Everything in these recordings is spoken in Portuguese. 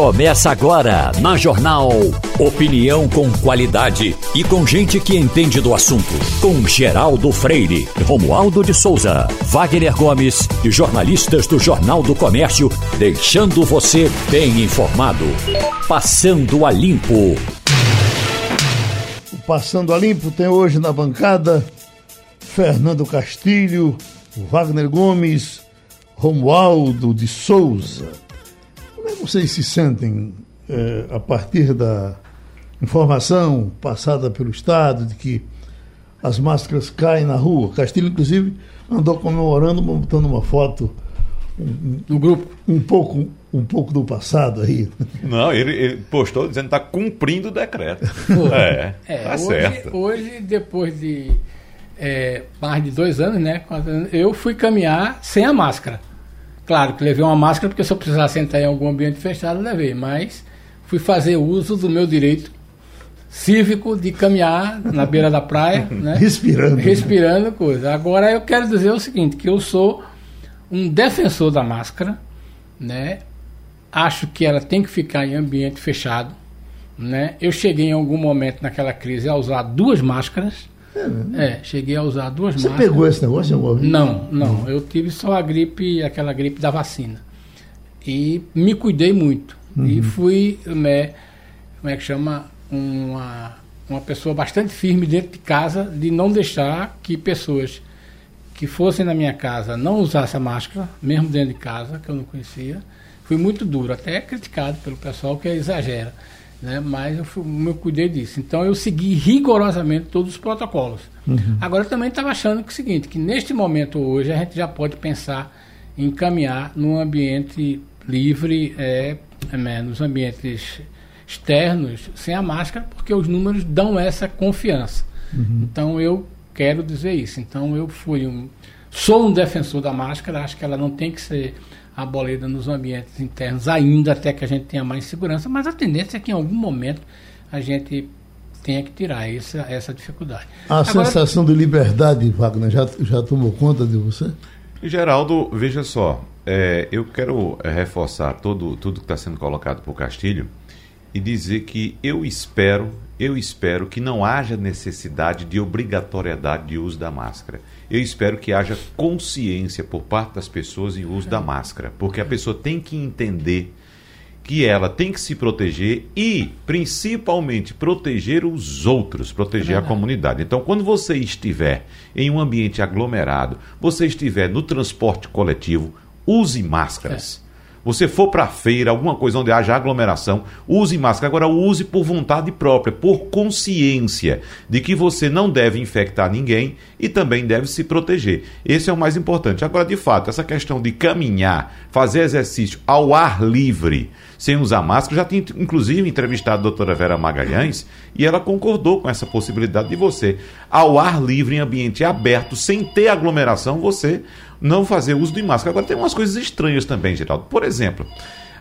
Começa agora na Jornal. Opinião com qualidade e com gente que entende do assunto. Com Geraldo Freire, Romualdo de Souza, Wagner Gomes e jornalistas do Jornal do Comércio, deixando você bem informado. Passando a Limpo. O Passando a Limpo tem hoje na bancada Fernando Castilho, Wagner Gomes, Romualdo de Souza. É vocês se sentem eh, a partir da informação passada pelo Estado de que as máscaras caem na rua? Castilho, inclusive, andou comemorando, botando uma foto no grupo um pouco um pouco do passado aí. Não, ele, ele postou dizendo que está cumprindo o decreto. é, é, tá hoje, certo. Hoje, depois de é, mais de dois anos, né? Eu fui caminhar sem a máscara. Claro que levei uma máscara porque se eu precisasse entrar em algum ambiente fechado, levei. Mas fui fazer uso do meu direito cívico de caminhar na beira da praia, né? Respirando. Respirando coisa. Agora eu quero dizer o seguinte, que eu sou um defensor da máscara, né? Acho que ela tem que ficar em ambiente fechado, né? Eu cheguei em algum momento naquela crise a usar duas máscaras, é, né? é, cheguei a usar duas Você máscaras. Você pegou esse negócio alguma vez? Não, não. Eu tive só a gripe, aquela gripe da vacina. E me cuidei muito. Uhum. E fui, né, como é que chama? Uma, uma pessoa bastante firme dentro de casa de não deixar que pessoas que fossem na minha casa não usassem a máscara, mesmo dentro de casa, que eu não conhecia. Fui muito duro, até criticado pelo pessoal que exagera né? mas eu, fui, eu cuidei disso. Então eu segui rigorosamente todos os protocolos. Uhum. Agora eu também estava achando que é o seguinte, que neste momento hoje a gente já pode pensar em caminhar num ambiente livre, é, é, nos ambientes externos, sem a máscara, porque os números dão essa confiança. Uhum. Então eu quero dizer isso. Então eu fui um, sou um defensor da máscara, acho que ela não tem que ser abolida nos ambientes internos ainda até que a gente tenha mais segurança, mas a tendência é que em algum momento a gente tenha que tirar essa, essa dificuldade. A Agora, sensação de liberdade, Wagner, já, já tomou conta de você? Geraldo, veja só, é, eu quero é, reforçar todo, tudo que está sendo colocado por Castilho e dizer que eu espero, eu espero que não haja necessidade de obrigatoriedade de uso da máscara. Eu espero que haja consciência por parte das pessoas em uso da máscara, porque a pessoa tem que entender que ela tem que se proteger e, principalmente, proteger os outros, proteger é a comunidade. Então, quando você estiver em um ambiente aglomerado, você estiver no transporte coletivo, use máscaras. É você for para feira, alguma coisa onde haja aglomeração, use máscara. Agora, use por vontade própria, por consciência de que você não deve infectar ninguém e também deve se proteger. Esse é o mais importante. Agora, de fato, essa questão de caminhar, fazer exercício ao ar livre, sem usar máscara, já tinha inclusive entrevistado a doutora Vera Magalhães e ela concordou com essa possibilidade de você, ao ar livre, em ambiente aberto, sem ter aglomeração, você não fazer uso de máscara. Agora tem umas coisas estranhas também, Geraldo. Por exemplo,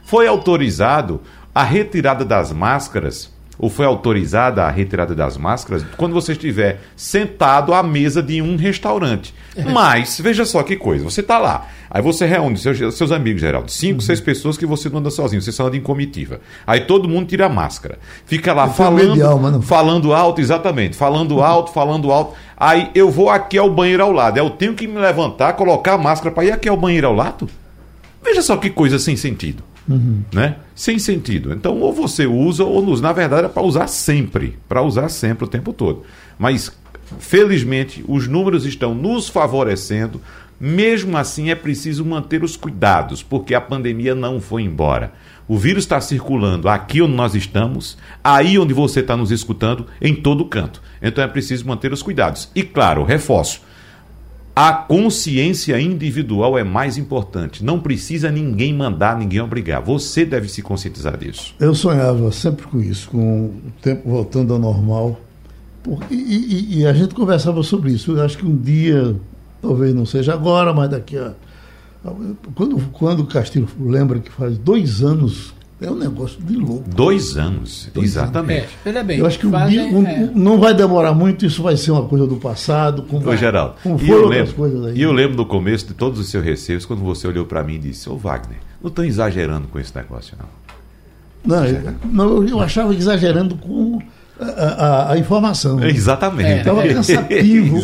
foi autorizado a retirada das máscaras ou foi autorizada a retirada das máscaras quando você estiver sentado à mesa de um restaurante. É. Mas, veja só que coisa, você está lá, aí você reúne seus, seus amigos, Geraldo, cinco, uhum. seis pessoas que você não anda sozinho, você só anda em comitiva. Aí todo mundo tira a máscara. Fica lá falando, alma, falando alto, exatamente, falando uhum. alto, falando alto. Aí eu vou aqui ao banheiro ao lado, eu tenho que me levantar, colocar a máscara para ir aqui ao banheiro ao lado? Veja só que coisa sem sentido. Uhum. Né? Sem sentido. Então, ou você usa, ou nos, na verdade é para usar sempre. Para usar sempre o tempo todo. Mas, felizmente, os números estão nos favorecendo. Mesmo assim, é preciso manter os cuidados, porque a pandemia não foi embora. O vírus está circulando aqui onde nós estamos, aí onde você está nos escutando, em todo canto. Então é preciso manter os cuidados. E claro, reforço a consciência individual é mais importante. Não precisa ninguém mandar, ninguém obrigar. Você deve se conscientizar disso. Eu sonhava sempre com isso, com o tempo voltando ao normal. E, e, e a gente conversava sobre isso. Eu acho que um dia, talvez não seja agora, mas daqui a. Quando, quando o Castilho lembra que faz dois anos é um negócio de louco. Dois anos, Dois exatamente. Anos. É, bem, eu acho que fazem, um, um, é. não vai demorar muito, isso vai ser uma coisa do passado. Como, Ô, Geraldo, como e eu, lembro, e eu lembro do começo de todos os seus receios, quando você olhou para mim e disse, ô Wagner, não estou exagerando com esse negócio, não. Não, eu, não, eu achava exagerando com a, a, a informação. Exatamente. Estava cansativo.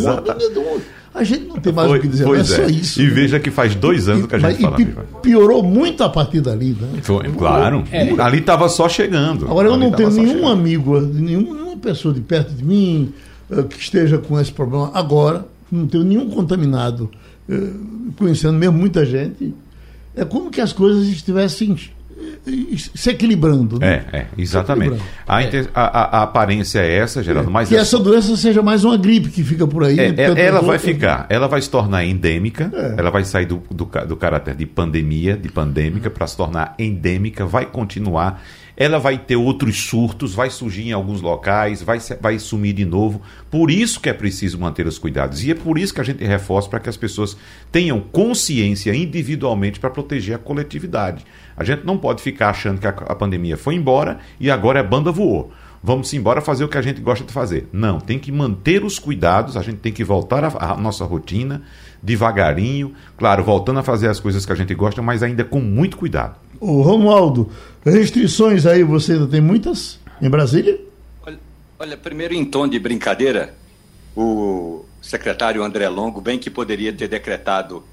A gente não tem mais o que dizer, pois é só é. isso. E veja que faz dois anos que a gente fala. e pi- piorou muito a partir dali, né? Foi, claro. É. Ali estava só chegando. Agora, eu não tenho nenhum chegando. amigo, nenhum- nenhuma pessoa de perto de mim eh, que esteja com esse problema agora. Não tenho nenhum contaminado, eh, conhecendo mesmo muita gente. É como que as coisas estivessem se equilibrando. né? É, é, exatamente. A, inter- a- a- a aparência é essa, Geraldo, mas que é essa doença seja mais uma gripe que fica por aí. É, é, tantas ela vai ficar, ela vai se tornar endêmica, É. ela vai sair do, do, do caráter de pandemia, de pandêmica, para se tornar endêmica, vai continuar. Ela vai ter outros surtos, vai surgir em alguns locais, vai, vai sumir de novo. Por isso que é preciso manter os cuidados. E é por isso que a gente reforça para que as pessoas tenham consciência individualmente para proteger a coletividade. A gente não pode ficar achando que a, a pandemia foi embora e agora a banda voou vamos embora fazer o que a gente gosta de fazer. Não, tem que manter os cuidados, a gente tem que voltar à nossa rotina, devagarinho, claro, voltando a fazer as coisas que a gente gosta, mas ainda com muito cuidado. Ô, Romualdo, restrições aí você ainda tem muitas em Brasília? Olha, olha, primeiro em tom de brincadeira, o secretário André Longo bem que poderia ter decretado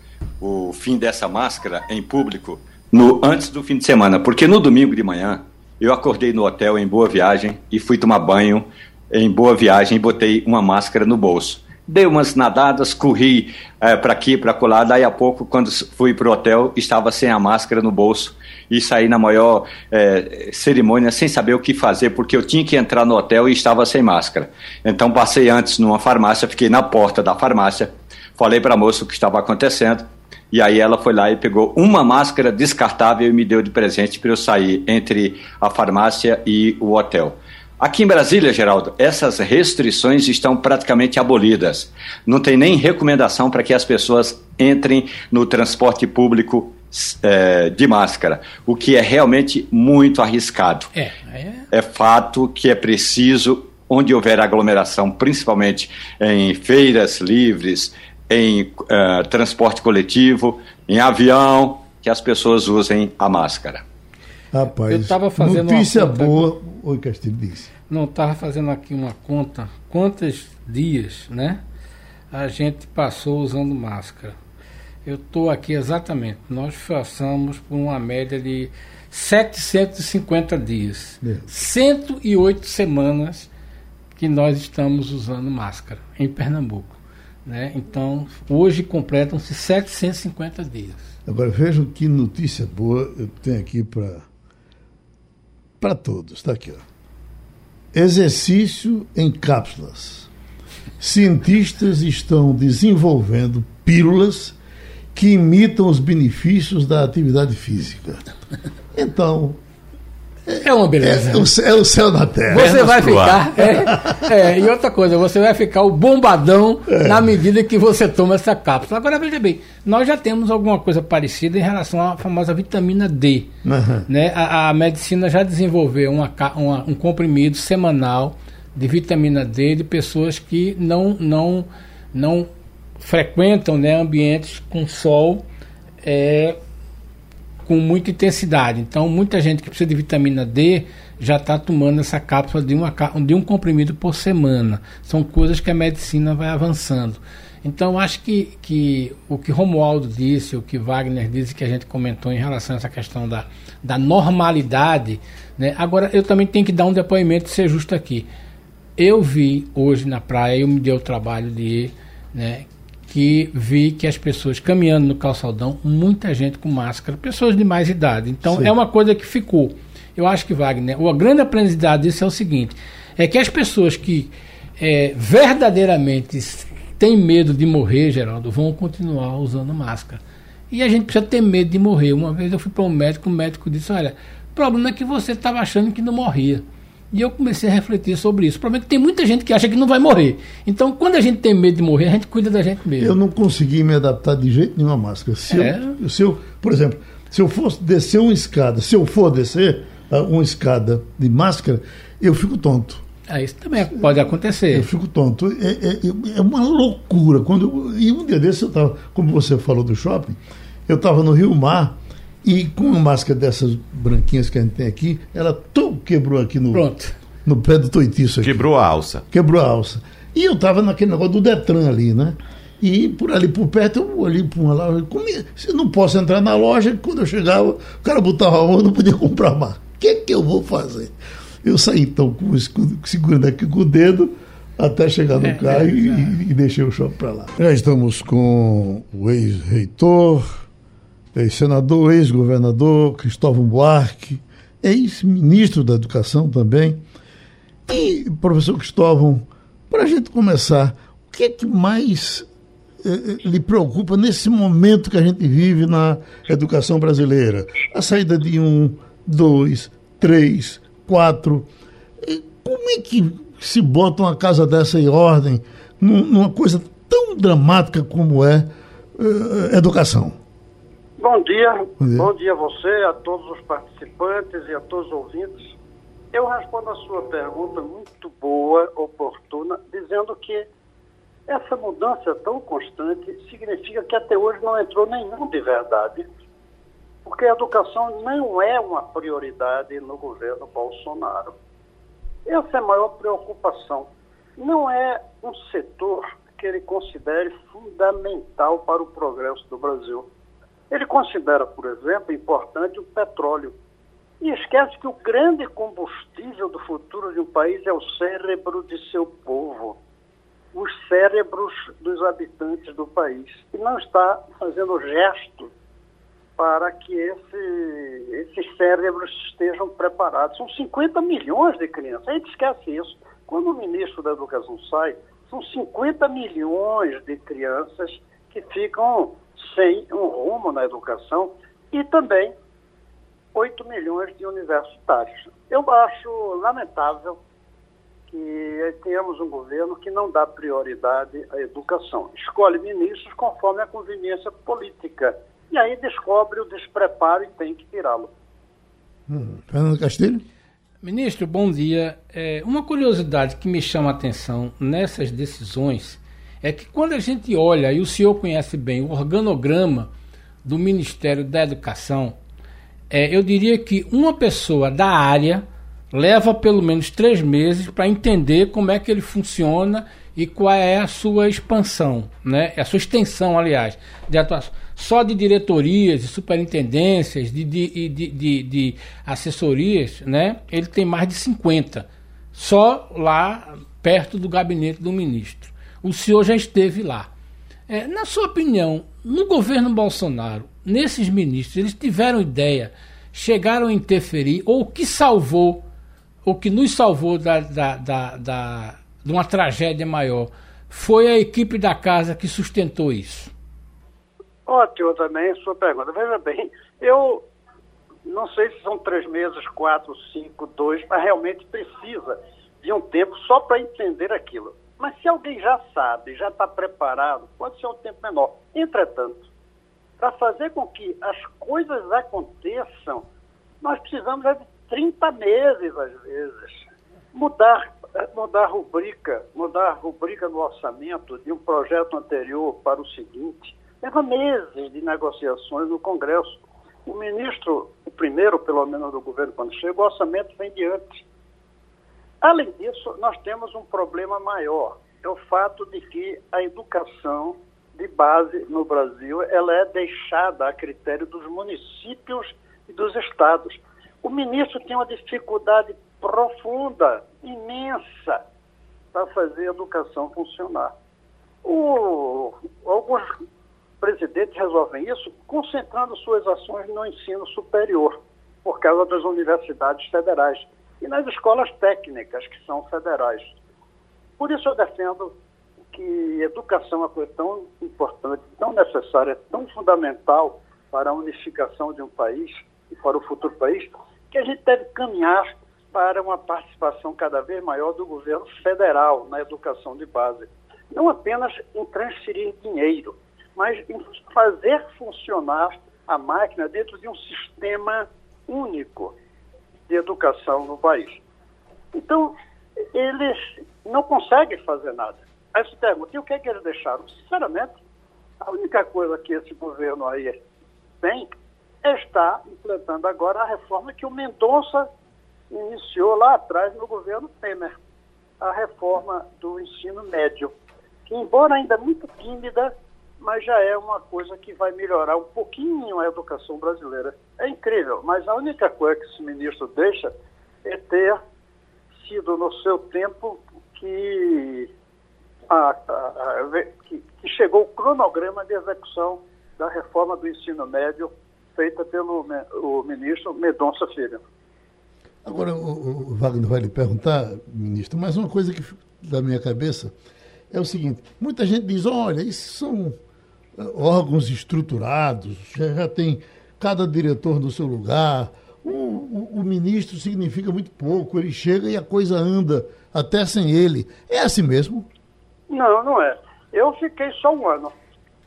o fim dessa máscara em público no antes do fim de semana, porque no domingo de manhã eu acordei no hotel em Boa Viagem e fui tomar banho em Boa Viagem e botei uma máscara no bolso. Dei umas nadadas, corri para aqui, para colar. Daí a pouco, quando fui para o hotel, estava sem a máscara no bolso e saí na maior eh, cerimônia sem saber o que fazer, porque eu tinha que entrar no hotel e estava sem máscara. Então passei antes numa farmácia, fiquei na porta da farmácia, falei para a moça o que estava acontecendo. E aí ela foi lá e pegou uma máscara descartável e me deu de presente para eu sair entre a farmácia e o hotel. Aqui em Brasília, Geraldo, essas restrições estão praticamente abolidas. Não tem nem recomendação para que as pessoas entrem no transporte público eh, de máscara, o que é realmente muito arriscado. É, é. É fato que é preciso, onde houver aglomeração, principalmente em feiras livres, em uh, transporte coletivo, em avião, que as pessoas usem a máscara. Rapaz, Eu tava fazendo uma notícia conta- boa. Oi, Castilho, disse. Não estava fazendo aqui uma conta. Quantos dias, né? A gente passou usando máscara. Eu estou aqui exatamente. Nós passamos por uma média de 750 dias. É. 108 semanas que nós estamos usando máscara em Pernambuco. Né? Então, hoje completam-se 750 dias. Agora vejam que notícia boa eu tenho aqui para todos. Está aqui, ó. Exercício em cápsulas. Cientistas estão desenvolvendo pílulas que imitam os benefícios da atividade física. Então, É uma beleza. é o, céu- é o céu na terra. Você Pernas vai ficar. É, é, e outra coisa, você vai ficar o bombadão na medida que você toma essa cápsula. Agora veja bem, nós já temos alguma coisa parecida em relação à famosa vitamina D. Aham. Né? A, a medicina já desenvolveu uma uma- um comprimido semanal de vitamina D de pessoas que não, não, não frequentam né, ambientes com sol é, com muita intensidade. Então, muita gente que precisa de vitamina D já está tomando essa cápsula de, uma, de um comprimido por semana. São coisas que a medicina vai avançando. Então, acho que, que o que Romualdo disse, o que Wagner disse, que a gente comentou em relação a essa questão da, da normalidade. Né? Agora, eu também tenho que dar um depoimento e ser justo aqui. Eu vi hoje na praia, eu me dei o trabalho de ir, né, que vi que as pessoas caminhando no calçadão, muita gente com máscara, pessoas de mais idade. Então Sim. é uma coisa que ficou. Eu acho que, Wagner, a grande aprendizado disso é o seguinte: é que as pessoas que é, verdadeiramente têm medo de morrer, Geraldo, vão continuar usando máscara. E a gente precisa ter medo de morrer. Uma vez eu fui para um médico, o médico disse: Olha, o problema é que você estava achando que não morria. E eu comecei a refletir sobre isso. O problema é que tem muita gente que acha que não vai morrer. Então, quando a gente tem medo de morrer, a gente cuida da gente mesmo. Eu não consegui me adaptar de jeito nenhum à máscara. Se, É? eu, se eu, por exemplo, se eu fosse descer uma escada, se eu for descer ah, uma escada de máscara, eu fico tonto. Ah, isso também pode acontecer. Eu fico tonto. É, é- é uma loucura. Quando eu- e um dia desse eu estava, como você falou do shopping, eu estava no Rio Mar E com uma máscara dessas branquinhas que a gente tem aqui, ela tum, quebrou aqui no, Pronto. no pé do toitiço. Aqui. Quebrou a alça. Quebrou a alça. E eu tava naquele negócio do Detran ali, né? E por ali por perto eu olhei para uma loja. Como, é- se não posso entrar na loja, quando eu chegava, o cara botava a mão e não podia comprar mais. O que é que eu vou fazer? Eu saí então com o escudo, segurando aqui com o dedo até chegar no É, carro é, e, exato. e deixei o shopping para lá. Já estamos com o ex-reitor, ex-senador, ex-governador Cristóvão Buarque, ex-ministro da Educação também. E, professor Cristóvão, para a gente começar, o que é que mais eh, eh, lhe preocupa nesse momento que a gente vive na educação brasileira? A saída de um, dois, três, quatro. E Como é que se bota uma casa dessa em ordem num- numa coisa tão dramática como é eh, educação? Bom dia. Bom dia. Bom dia a você, a todos os participantes e a todos os ouvintes. Eu respondo a sua pergunta muito boa, oportuna, dizendo que essa mudança tão constante significa que até hoje não entrou nenhum de verdade, porque a educação não é uma prioridade no governo Bolsonaro. Essa é a maior preocupação. Não é um setor que ele considere fundamental para o progresso do Brasil. Ele considera, por exemplo, importante o petróleo. E esquece que o grande combustível do futuro de um país é o cérebro de seu povo, os cérebros dos habitantes do país. E não está fazendo gesto para que esse, esses cérebros estejam preparados. São 50 milhões de crianças. A gente esquece isso. Quando o ministro da Educação sai, são 50 milhões de crianças que ficam sem um rumo na educação e também 8 milhões de universitários. Eu acho lamentável que tenhamos um governo que não dá prioridade à educação. Escolhe ministros conforme a conveniência política. E aí descobre o despreparo e tem que tirá-lo. Fernando Castilho? Ministro, bom dia. É, uma curiosidade que me chama a atenção nessas decisões é que quando a gente olha, e o senhor conhece bem, o organograma do Ministério da Educação, é, eu diria que uma pessoa da área leva pelo menos três meses para entender como é que ele funciona e qual é a sua expansão, né? a sua extensão, aliás, de atuação. Só de diretorias, de superintendências, de, de, de, de, de assessorias, né? ele tem mais de 50, só lá perto do gabinete do ministro. O senhor já esteve lá. É, na sua opinião, no governo Bolsonaro, nesses ministros, eles tiveram ideia, chegaram a interferir, ou o que salvou, o que nos salvou da, da, da, da, de uma tragédia maior, foi a equipe da casa que sustentou isso? Ótimo também a sua pergunta. Veja bem, eu não sei se são três meses, quatro, cinco, dois, mas realmente precisa de um tempo só para entender aquilo. Mas se alguém já sabe, já está preparado, pode ser um tempo menor. Entretanto, para fazer com que as coisas aconteçam, nós precisamos de 30 meses, às vezes. Mudar, mudar rubrica, mudar rubrica no orçamento de um projeto anterior para o seguinte, leva meses de negociações no Congresso. O ministro, o primeiro, pelo menos, do governo, quando chega, o orçamento vem de antes. Além disso, nós temos um problema maior, é o fato de que a educação de base no Brasil ela é deixada a critério dos municípios e dos estados. O ministro tem uma dificuldade profunda, imensa, para fazer a educação funcionar. O, alguns presidentes resolvem isso concentrando suas ações no ensino superior, por causa das universidades federais e nas escolas técnicas, que são federais. Por isso eu defendo que educação é uma coisa tão importante, tão necessária, tão fundamental para a unificação de um país e para o futuro país, que a gente deve caminhar para uma participação cada vez maior do governo federal na educação de base. Não apenas em transferir dinheiro, mas em fazer funcionar a máquina dentro de um sistema único de educação no país. Então, eles não conseguem fazer nada. Aí se pergunta, e o que, é que eles deixaram? Sinceramente, a única coisa que esse governo aí tem está implantando agora a reforma que o Mendonça iniciou lá atrás no governo Temer, a reforma do ensino médio, que embora ainda muito tímida, mas já é uma coisa que vai melhorar um pouquinho a educação brasileira. É incrível, mas a única coisa que esse ministro deixa é ter sido no seu tempo que, a, a, a, que, que chegou o cronograma de execução da reforma do ensino médio feita pelo o ministro Medonça Filho. Agora, o, o, Wagner vai lhe perguntar, ministro, mas uma coisa que da minha cabeça é o seguinte: muita gente diz, olha, isso são órgãos estruturados, já, já tem cada diretor no seu lugar. O, o, o, ministro significa muito pouco, ele chega e a coisa anda até sem ele. É assim mesmo? Não, não é. Eu fiquei só um ano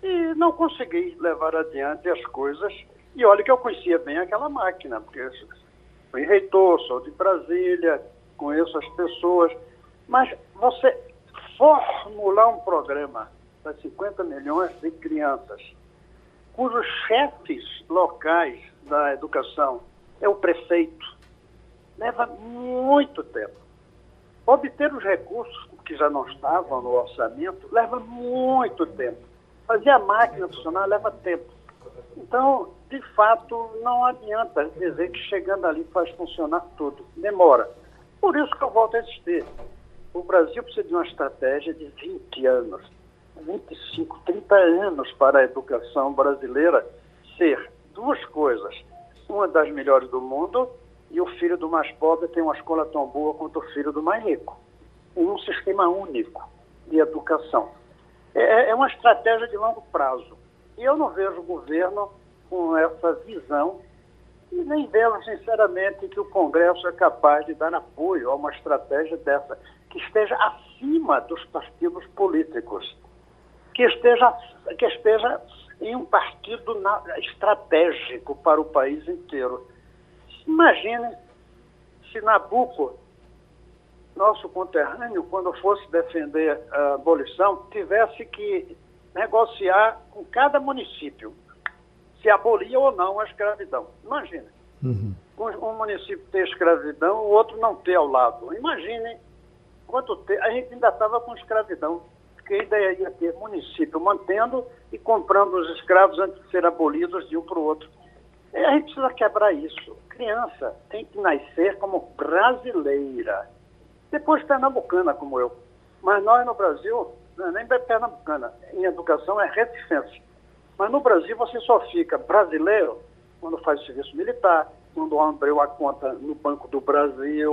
e não consegui levar adiante as coisas. E olha que eu conhecia bem aquela máquina, porque fui reitor, sou de Brasília, conheço as pessoas. Mas você formular um programa para 50 milhões de crianças, cujos chefes locais da educação é o prefeito, leva muito tempo. Obter os recursos que já não estavam no orçamento leva muito tempo. Fazer a máquina funcionar leva tempo. Então, de fato, não adianta dizer que chegando ali faz funcionar tudo. Demora. Por isso que eu volto a insistir. O Brasil precisa de uma estratégia de 20 anos, 25, 30 anos para a educação brasileira ser duas coisas. Uma das melhores do mundo e o filho do mais pobre tem uma escola tão boa quanto o filho do mais rico. Em um sistema único de educação. É, é uma estratégia de longo prazo. E eu não vejo o governo com essa visão e nem vejo, sinceramente, que o Congresso é capaz de dar apoio a uma estratégia dessa que esteja acima dos partidos políticos, que esteja, que esteja em um partido na, estratégico para o país inteiro. Imagine se Nabucco, nosso conterrâneo, quando fosse defender a abolição, tivesse que negociar com cada município se abolia ou não a escravidão. Imagine. Uhum. Um, um município ter escravidão, o outro não ter ao lado. Imagine quanto tempo. A gente ainda estava com escravidão, porque ainda ia ter município mantendo e comprando os escravos antes de serem abolidos de um para o outro. E a gente precisa quebrar isso. Criança tem que nascer como brasileira, depois pernambucana, como eu. Mas nós no Brasil, não é nem pernambucana, em educação é reticência. Mas no Brasil você só fica brasileiro quando faz o serviço militar, quando abriu a conta no Banco do Brasil,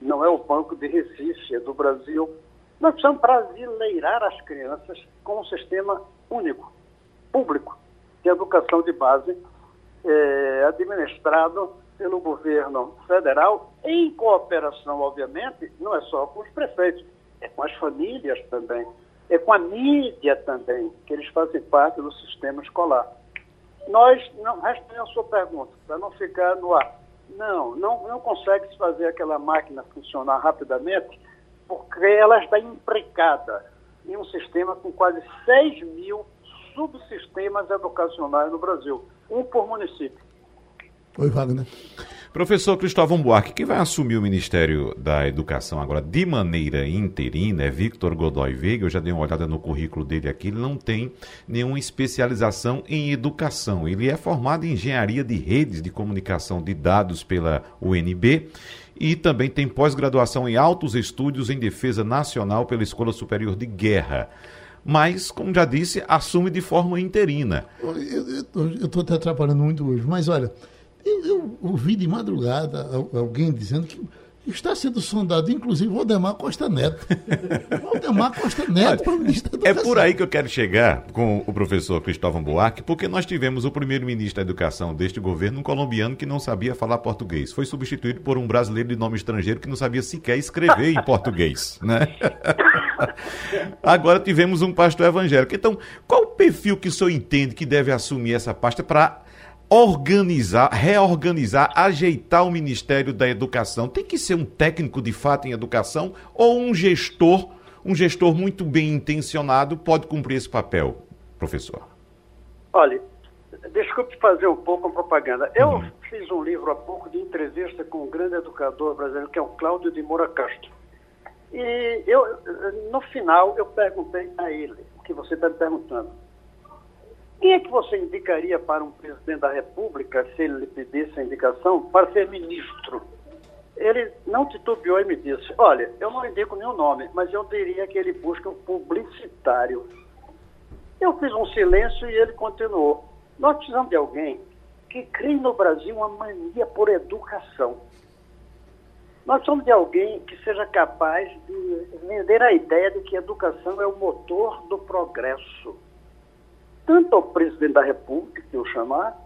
não é o Banco de Recife, é do Brasil. Nós precisamos brasileirar as crianças com um sistema único, público, de educação de base, é, administrado pelo governo federal, em cooperação, obviamente, não é só com os prefeitos, é com as famílias também, é com a mídia também, que eles fazem parte do sistema escolar. Nós, não, respondendo a sua pergunta, para não ficar no ar, não, não, não consegue se fazer aquela máquina funcionar rapidamente, porque ela está imprecada em um sistema com quase 6 mil subsistemas educacionais no Brasil, um por município. Oi, Wagner. Professor Cristóvão Buarque, quem vai assumir o Ministério da Educação agora de maneira interina é Victor Godoy Veiga. Eu já dei uma olhada no currículo dele aqui. Ele não tem nenhuma especialização em educação. Ele é formado em engenharia de redes de comunicação de dados pela UNB e também tem pós-graduação em altos estudos em defesa nacional pela Escola Superior de Guerra mas, como já disse, assume de forma interina. Eu estou te atrapalhando muito hoje, mas olha, eu, eu ouvi de madrugada alguém dizendo que está sendo sondado, inclusive, Valdemar Costa Neto. Valdemar Costa Neto para o ministro da Educação. É por aí que eu quero chegar com o professor Cristóvão Buarque, porque nós tivemos o primeiro-ministro da Educação deste governo, um colombiano que não sabia falar português. Foi substituído por um brasileiro de nome estrangeiro que não sabia sequer escrever em português. Né? Agora tivemos um pastor evangélico. Então, qual o perfil que o senhor entende que deve assumir essa pasta para organizar, reorganizar, ajeitar o Ministério da Educação? Tem que ser um técnico de fato em educação ou um gestor, um gestor muito bem intencionado pode cumprir esse papel, professor? Olha, desculpe fazer um pouco a propaganda. Eu uhum. fiz um livro há pouco de entrevista com um grande educador brasileiro, que é o Cláudio de Moura Castro. E eu, no final, eu perguntei a ele, o que você está me perguntando. Quem é que você indicaria para um presidente da República, se ele lhe pedisse a indicação, para ser ministro? Ele não titubeou e me disse: Olha, eu não indico nenhum nome, mas eu diria que ele busca um publicitário. Eu fiz um silêncio e ele continuou. Nós precisamos de alguém que crie no Brasil uma mania por educação. Nós precisamos de alguém que seja capaz de vender a ideia de que educação é o motor do progresso tanto ao presidente da República, que eu chamar,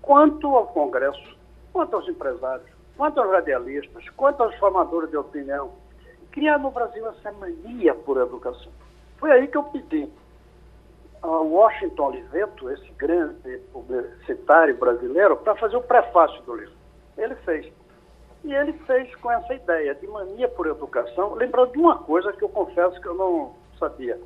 quanto ao Congresso, quanto aos empresários, quanto aos radialistas, quanto aos formadores de opinião, criar no Brasil essa mania por educação. Foi aí que eu pedi ao Washington Oliveto, esse grande publicitário brasileiro, para fazer o prefácio do livro. Ele fez. E ele fez com essa ideia de mania por educação, lembrando de uma coisa que eu confesso que eu não sabia.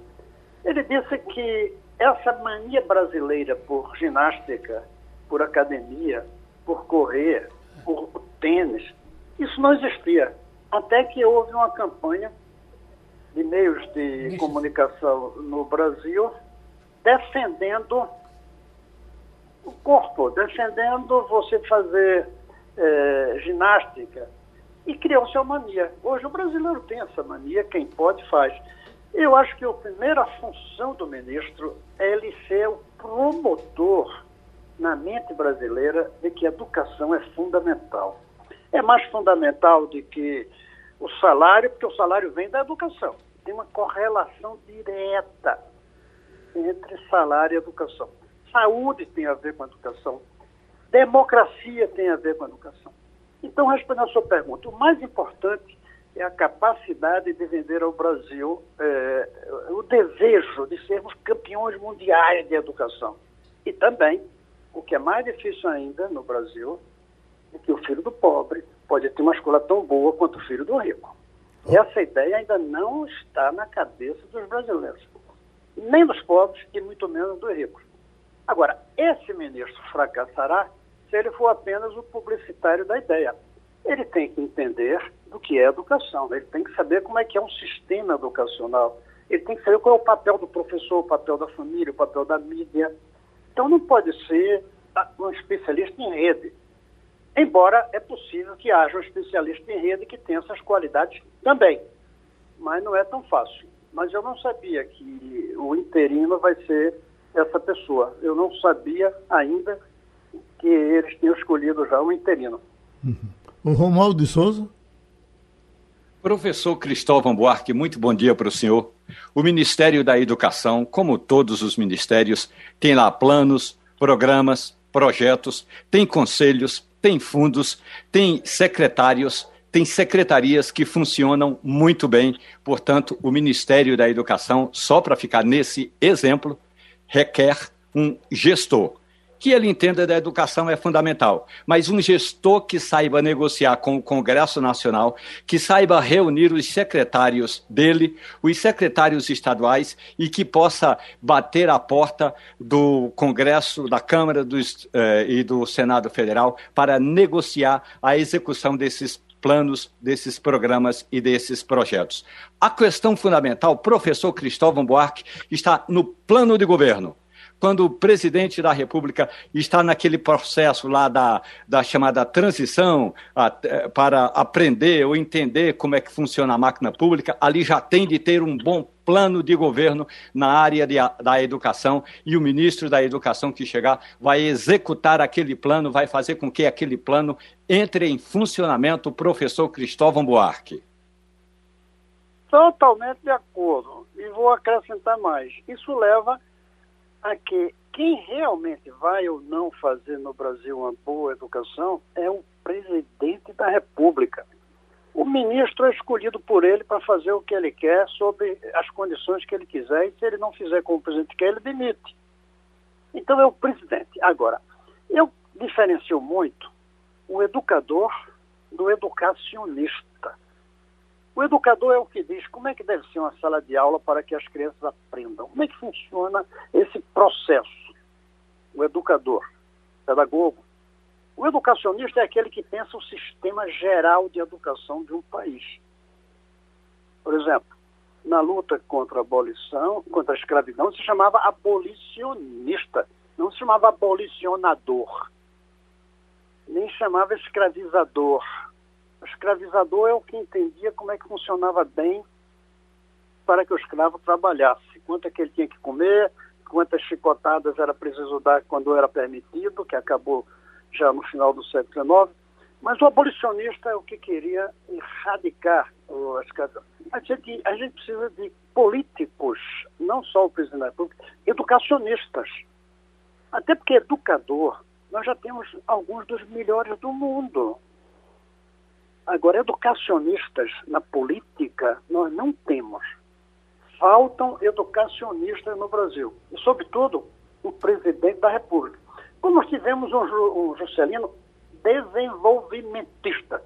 Ele disse que essa mania brasileira por ginástica, por academia, por correr, por tênis, isso não existia. Até que houve uma campanha de meios de comunicação no Brasil defendendo o corpo, defendendo você fazer é, ginástica. E criou-se a mania. Hoje o brasileiro tem essa mania, quem pode faz. Eu acho que a primeira função do ministro é ele ser o promotor na mente brasileira de que a educação é fundamental. É mais fundamental do que o salário, porque o salário vem da educação. Tem uma correlação direta entre salário e educação. Saúde tem a ver com a educação. Democracia tem a ver com a educação. Então, respondendo a sua pergunta, o mais importante é a capacidade de vender ao Brasil é, o desejo de sermos campeões mundiais de educação. E também, o que é mais difícil ainda no Brasil, é que o filho do pobre pode ter uma escola tão boa quanto o filho do rico. Essa ideia ainda não está na cabeça dos brasileiros, nem dos pobres e muito menos dos ricos. Agora, esse ministro fracassará se ele for apenas o publicitário da ideia. Ele tem que entender do que é educação. Ele tem que saber como é que é um sistema educacional. Ele tem que saber qual é o papel do professor, o papel da família, o papel da mídia. Então não pode ser um especialista em rede. Embora é possível que haja um especialista em rede que tenha essas qualidades também. Mas não é tão fácil. Mas eu não sabia que o interino vai ser essa pessoa. Eu não sabia ainda que eles tinham escolhido já o interino. Uhum. O Romualdo de Souza? Professor Cristóvão Buarque, muito bom dia para o senhor. O Ministério da Educação, como todos os ministérios, tem lá planos, programas, projetos, tem conselhos, tem fundos, tem secretários, tem secretarias que funcionam muito bem. Portanto, o Ministério da Educação, só para ficar nesse exemplo, requer um gestor que ele entenda da educação é fundamental, mas um gestor que saiba negociar com o Congresso Nacional, que saiba reunir os secretários dele, os secretários estaduais e que possa bater a porta do Congresso, da Câmara dos, eh, e do Senado Federal para negociar a execução desses planos, desses programas e desses projetos. A questão fundamental, professor Cristóvão Buarque, está no plano de governo quando o presidente da República está naquele processo lá da, da chamada transição a, eh, para aprender ou entender como é que funciona a máquina pública, ali já tem de ter um bom plano de governo na área de, da educação e o ministro da Educação que chegar vai executar aquele plano, vai fazer com que aquele plano entre em funcionamento, professor Cristóvão Buarque. Totalmente de acordo. E vou acrescentar mais. Isso leva a que quem realmente vai ou não fazer no Brasil uma boa educação é o presidente da República. O ministro é escolhido por ele para fazer o que ele quer, sob as condições que ele quiser, e se ele não fizer como o presidente quer, ele demite. Então é o presidente. Agora, eu diferencio muito o educador do educacionista. O educador é o que diz como é que deve ser uma sala de aula para que as crianças aprendam. Como é que funciona esse processo? o educador, pedagogo. O educacionista é aquele que pensa o sistema geral de educação de um país. Por exemplo, na luta contra a abolição, contra a escravidão, se chamava abolicionista, não se chamava abolicionador, nem chamava escravizador. O escravizador é o que entendia como é que funcionava bem para que o escravo trabalhasse, quanto é que ele tinha que comer, quantas chicotadas era preciso dar quando era permitido, que acabou já no final do século XIX. Mas o abolicionista é o que queria erradicar a escravidão. A gente, a gente precisa de políticos, não só o presidente da República, educacionistas. Até porque educador, nós já temos alguns dos melhores do mundo. Agora, educacionistas na política, nós não temos faltam educacionistas no Brasil. E, sobretudo, o presidente da República. Como nós tivemos um, um Juscelino desenvolvimentista.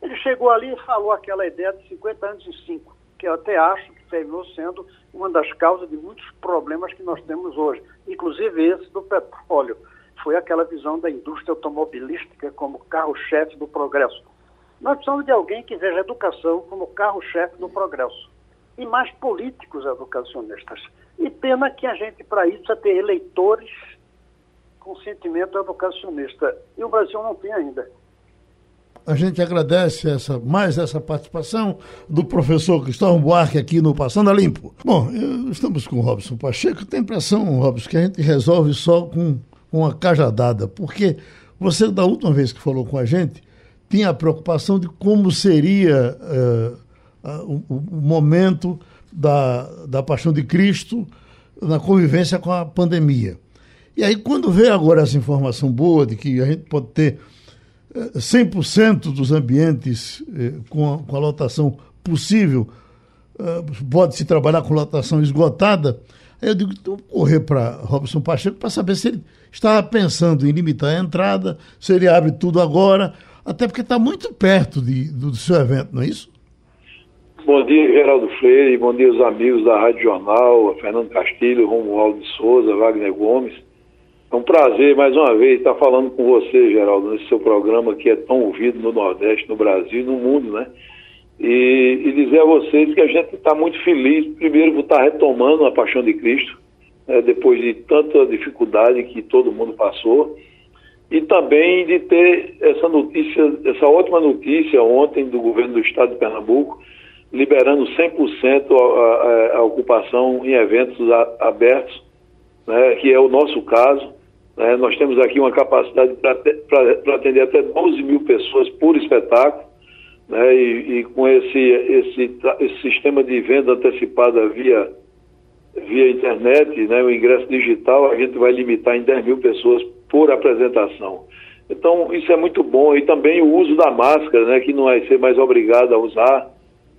Ele chegou ali e falou aquela ideia de 50 anos em 5, que eu até acho que terminou sendo uma das causas de muitos problemas que nós temos hoje, inclusive esse do petróleo. Foi aquela visão da indústria automobilística como carro-chefe do progresso. Nós precisamos de alguém que veja a educação como carro-chefe do progresso e mais políticos educacionistas. E pena que a gente, para isso, precisa ter eleitores com sentimento educacionista. E o Brasil não tem ainda. A gente agradece essa, mais essa participação do professor Cristóvão Buarque aqui no Passando a Limpo. Bom, estamos com o Robson Pacheco. Tem impressão, Robson, que a gente resolve só com, com uma cajadada, porque você, da última vez que falou com a gente, tinha a preocupação de como seria. Uh, o, o, momento da, da paixão de Cristo na convivência com a pandemia. E aí, quando vê agora essa informação boa de que a gente pode ter 100% eh, dos ambientes eh, com a, com a lotação possível, eh, pode-se trabalhar com lotação esgotada, aí eu digo, então correr para Robson Pacheco para saber se ele estava pensando em limitar a entrada, se ele abre tudo agora, até porque está muito perto de, do seu evento, não é isso? Bom dia, Geraldo Freire, bom dia os amigos da Rádio Jornal, Fernando Castilho, Romualdo de Souza, Wagner Gomes. É um prazer, mais uma vez, estar falando com você, Geraldo, nesse seu programa que é tão ouvido no Nordeste, no Brasil no mundo, né? E, e dizer a vocês que a gente está muito feliz, primeiro, por estar retomando a Paixão de Cristo, né, depois de tanta dificuldade que todo mundo passou, e também de ter essa notícia, essa ótima notícia ontem do governo do Estado de Pernambuco, liberando 100% a, a, a, ocupação em eventos a, abertos, né, que é o nosso caso. Né, nós temos aqui uma capacidade para atender até 12 mil pessoas por espetáculo, né, e, e, com esse, esse, esse sistema de venda antecipada via, via internet, né, o ingresso digital, a gente vai limitar em 10 mil pessoas por apresentação. Então, isso é muito bom. E também o uso da máscara, né, que não vai ser mais obrigado a usar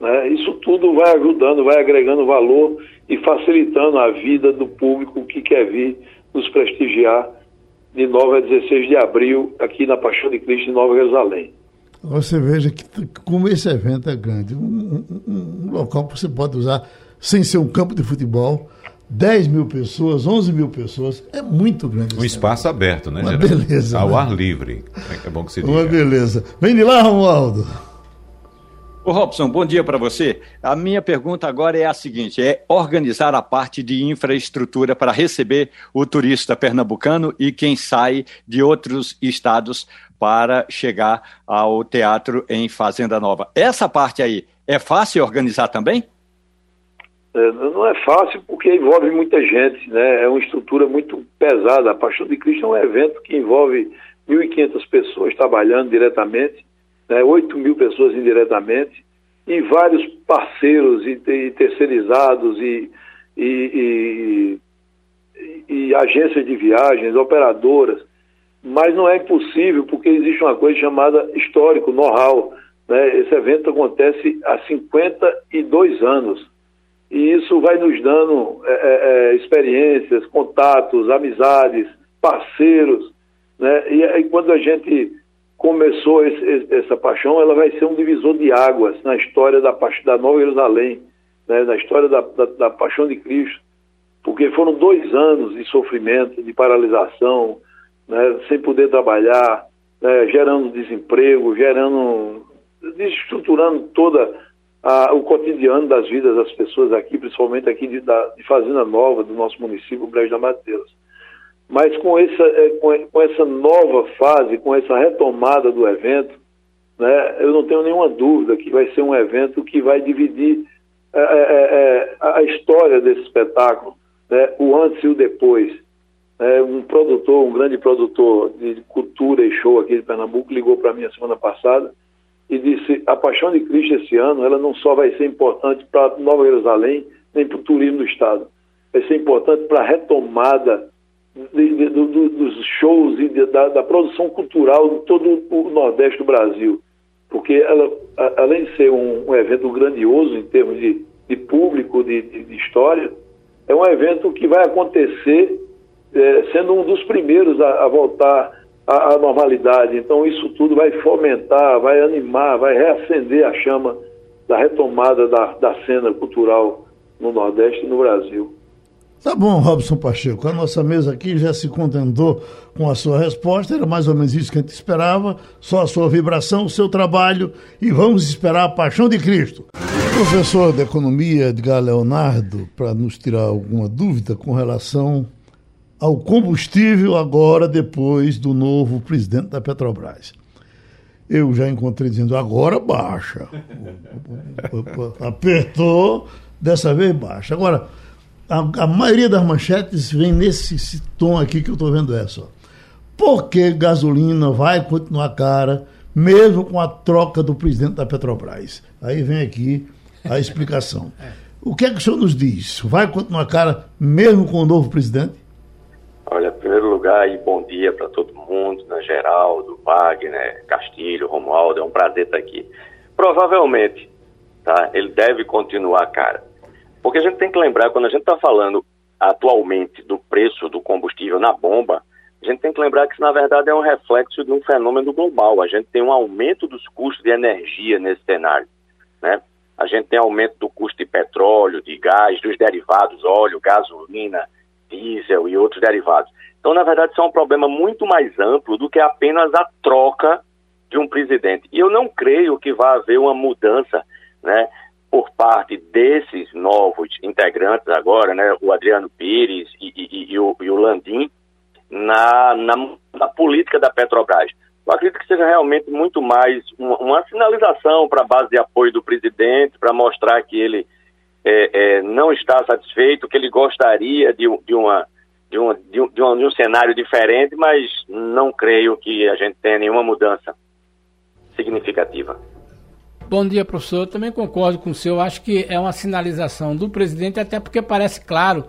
né? Isso tudo vai ajudando, vai agregando valor e facilitando a vida do público que quer vir nos prestigiar de 9 a 16 de abril aqui na Paixão de Cristo em Nova Jerusalém. Você veja que como esse evento é grande, um, um, um local que você pode usar sem ser um campo de futebol, 10 mil pessoas, 11 mil pessoas, é muito grande. Um espaço aberto, né, Uma beleza. Ao né? ar livre. É, é bom que se diga. Uma beleza. Vem de lá, Romualdo. Ô Robson, bom dia para você. A minha pergunta agora é a seguinte: é organizar a parte de infraestrutura para receber o turista pernambucano e quem sai de outros estados para chegar ao teatro em Fazenda Nova. Essa parte aí é fácil organizar também? É, não é fácil porque envolve muita gente, né? É uma estrutura muito pesada. A Paixão de Cristo é um evento que envolve 1.500 pessoas trabalhando diretamente né, 8 mil pessoas indiretamente, e vários parceiros e, e terceirizados e, e, e, agências de viagens, operadoras, mas não é impossível porque existe uma coisa chamada histórico, know-how. Né? Esse evento acontece há 52 anos e isso vai nos dando é, é, é experiências, contatos, amizades, parceiros. Né? E, e quando a gente começou esse, essa paixão, ela vai ser um divisor de águas na história da, da Nova Jerusalém, né, na história da, da, da, paixão de Cristo. porque foram dois anos de sofrimento, de paralisação, né, sem poder trabalhar, né, gerando desemprego, gerando, desestruturando toda a, o cotidiano das vidas das pessoas aqui, principalmente aqui de, da, de Fazenda Nova, do nosso município, Brejo da Mateus. Mas com essa, é, com essa nova fase, com essa retomada do evento, né, eu não tenho nenhuma dúvida que vai ser um evento que vai dividir é, é, é, a história desse espetáculo, né, o antes e o depois. É, um produtor, um grande produtor de cultura e show aqui de Pernambuco, ligou para mim a semana passada e disse: a Paixão de Cristo esse ano, ela não só vai ser importante para Nova Jerusalém, nem para o turismo do Estado, vai ser importante para a retomada de, de, do, dos shows e de, da, da, produção cultural de todo o Nordeste do Brasil. Porque ela, a, além de ser um, um, evento grandioso em termos de, público, de, de, história, é um evento que vai acontecer é, sendo um dos primeiros a, a voltar à normalidade. Então, isso tudo vai fomentar, vai animar, vai reacender a chama da retomada da, da cena cultural no Nordeste e no Brasil. Tá bom, Robson Pacheco. A nossa mesa aqui já se contentou com a sua resposta. Era mais ou menos isso que a gente esperava. Só a sua vibração, o seu trabalho. E vamos esperar a paixão de Cristo. Professor de Economia Edgar Leonardo, para nos tirar alguma dúvida com relação ao combustível agora, depois do novo presidente da Petrobras. Eu já encontrei dizendo agora baixa. Apertou, dessa vez baixa. Agora a, a maioria das manchetes vem nesse tom aqui que eu estou vendo essa. Por que gasolina vai continuar cara, mesmo com a troca do presidente da Petrobras? Aí vem aqui a explicação. O que é que o senhor nos diz? Vai continuar cara, mesmo com o novo presidente? E bom dia para todo mundo, né, Geraldo, Wagner, Castilho, Romualdo, é um prazer estar aqui. Provavelmente, tá, ele deve continuar cara. Porque a gente tem que lembrar, quando a gente está falando atualmente do preço do combustível na bomba, a gente tem que lembrar que isso, na verdade, é um reflexo de um fenômeno global. A gente tem um aumento dos custos de energia nesse cenário. Né? A gente tem aumento do custo de petróleo, de gás, dos derivados, óleo, gasolina, diesel e outros derivados. Então, na verdade, isso é um problema muito mais amplo do que apenas a troca de um presidente. E eu não creio que vá haver uma mudança né, por parte desses novos integrantes agora, né, o Adriano Pires e, e, e, o, e o, Landim, na, na, na, política da Petrobras. Eu acredito que seja realmente muito mais uma, uma sinalização para a base de apoio do presidente, para mostrar que ele é, é, não está satisfeito, que ele gostaria de, de uma de um, de, um, de, um, de um cenário diferente, mas não creio que a gente tenha nenhuma mudança significativa. Bom dia, professor. Eu também concordo com o senhor. Acho que é uma sinalização do presidente, até porque parece claro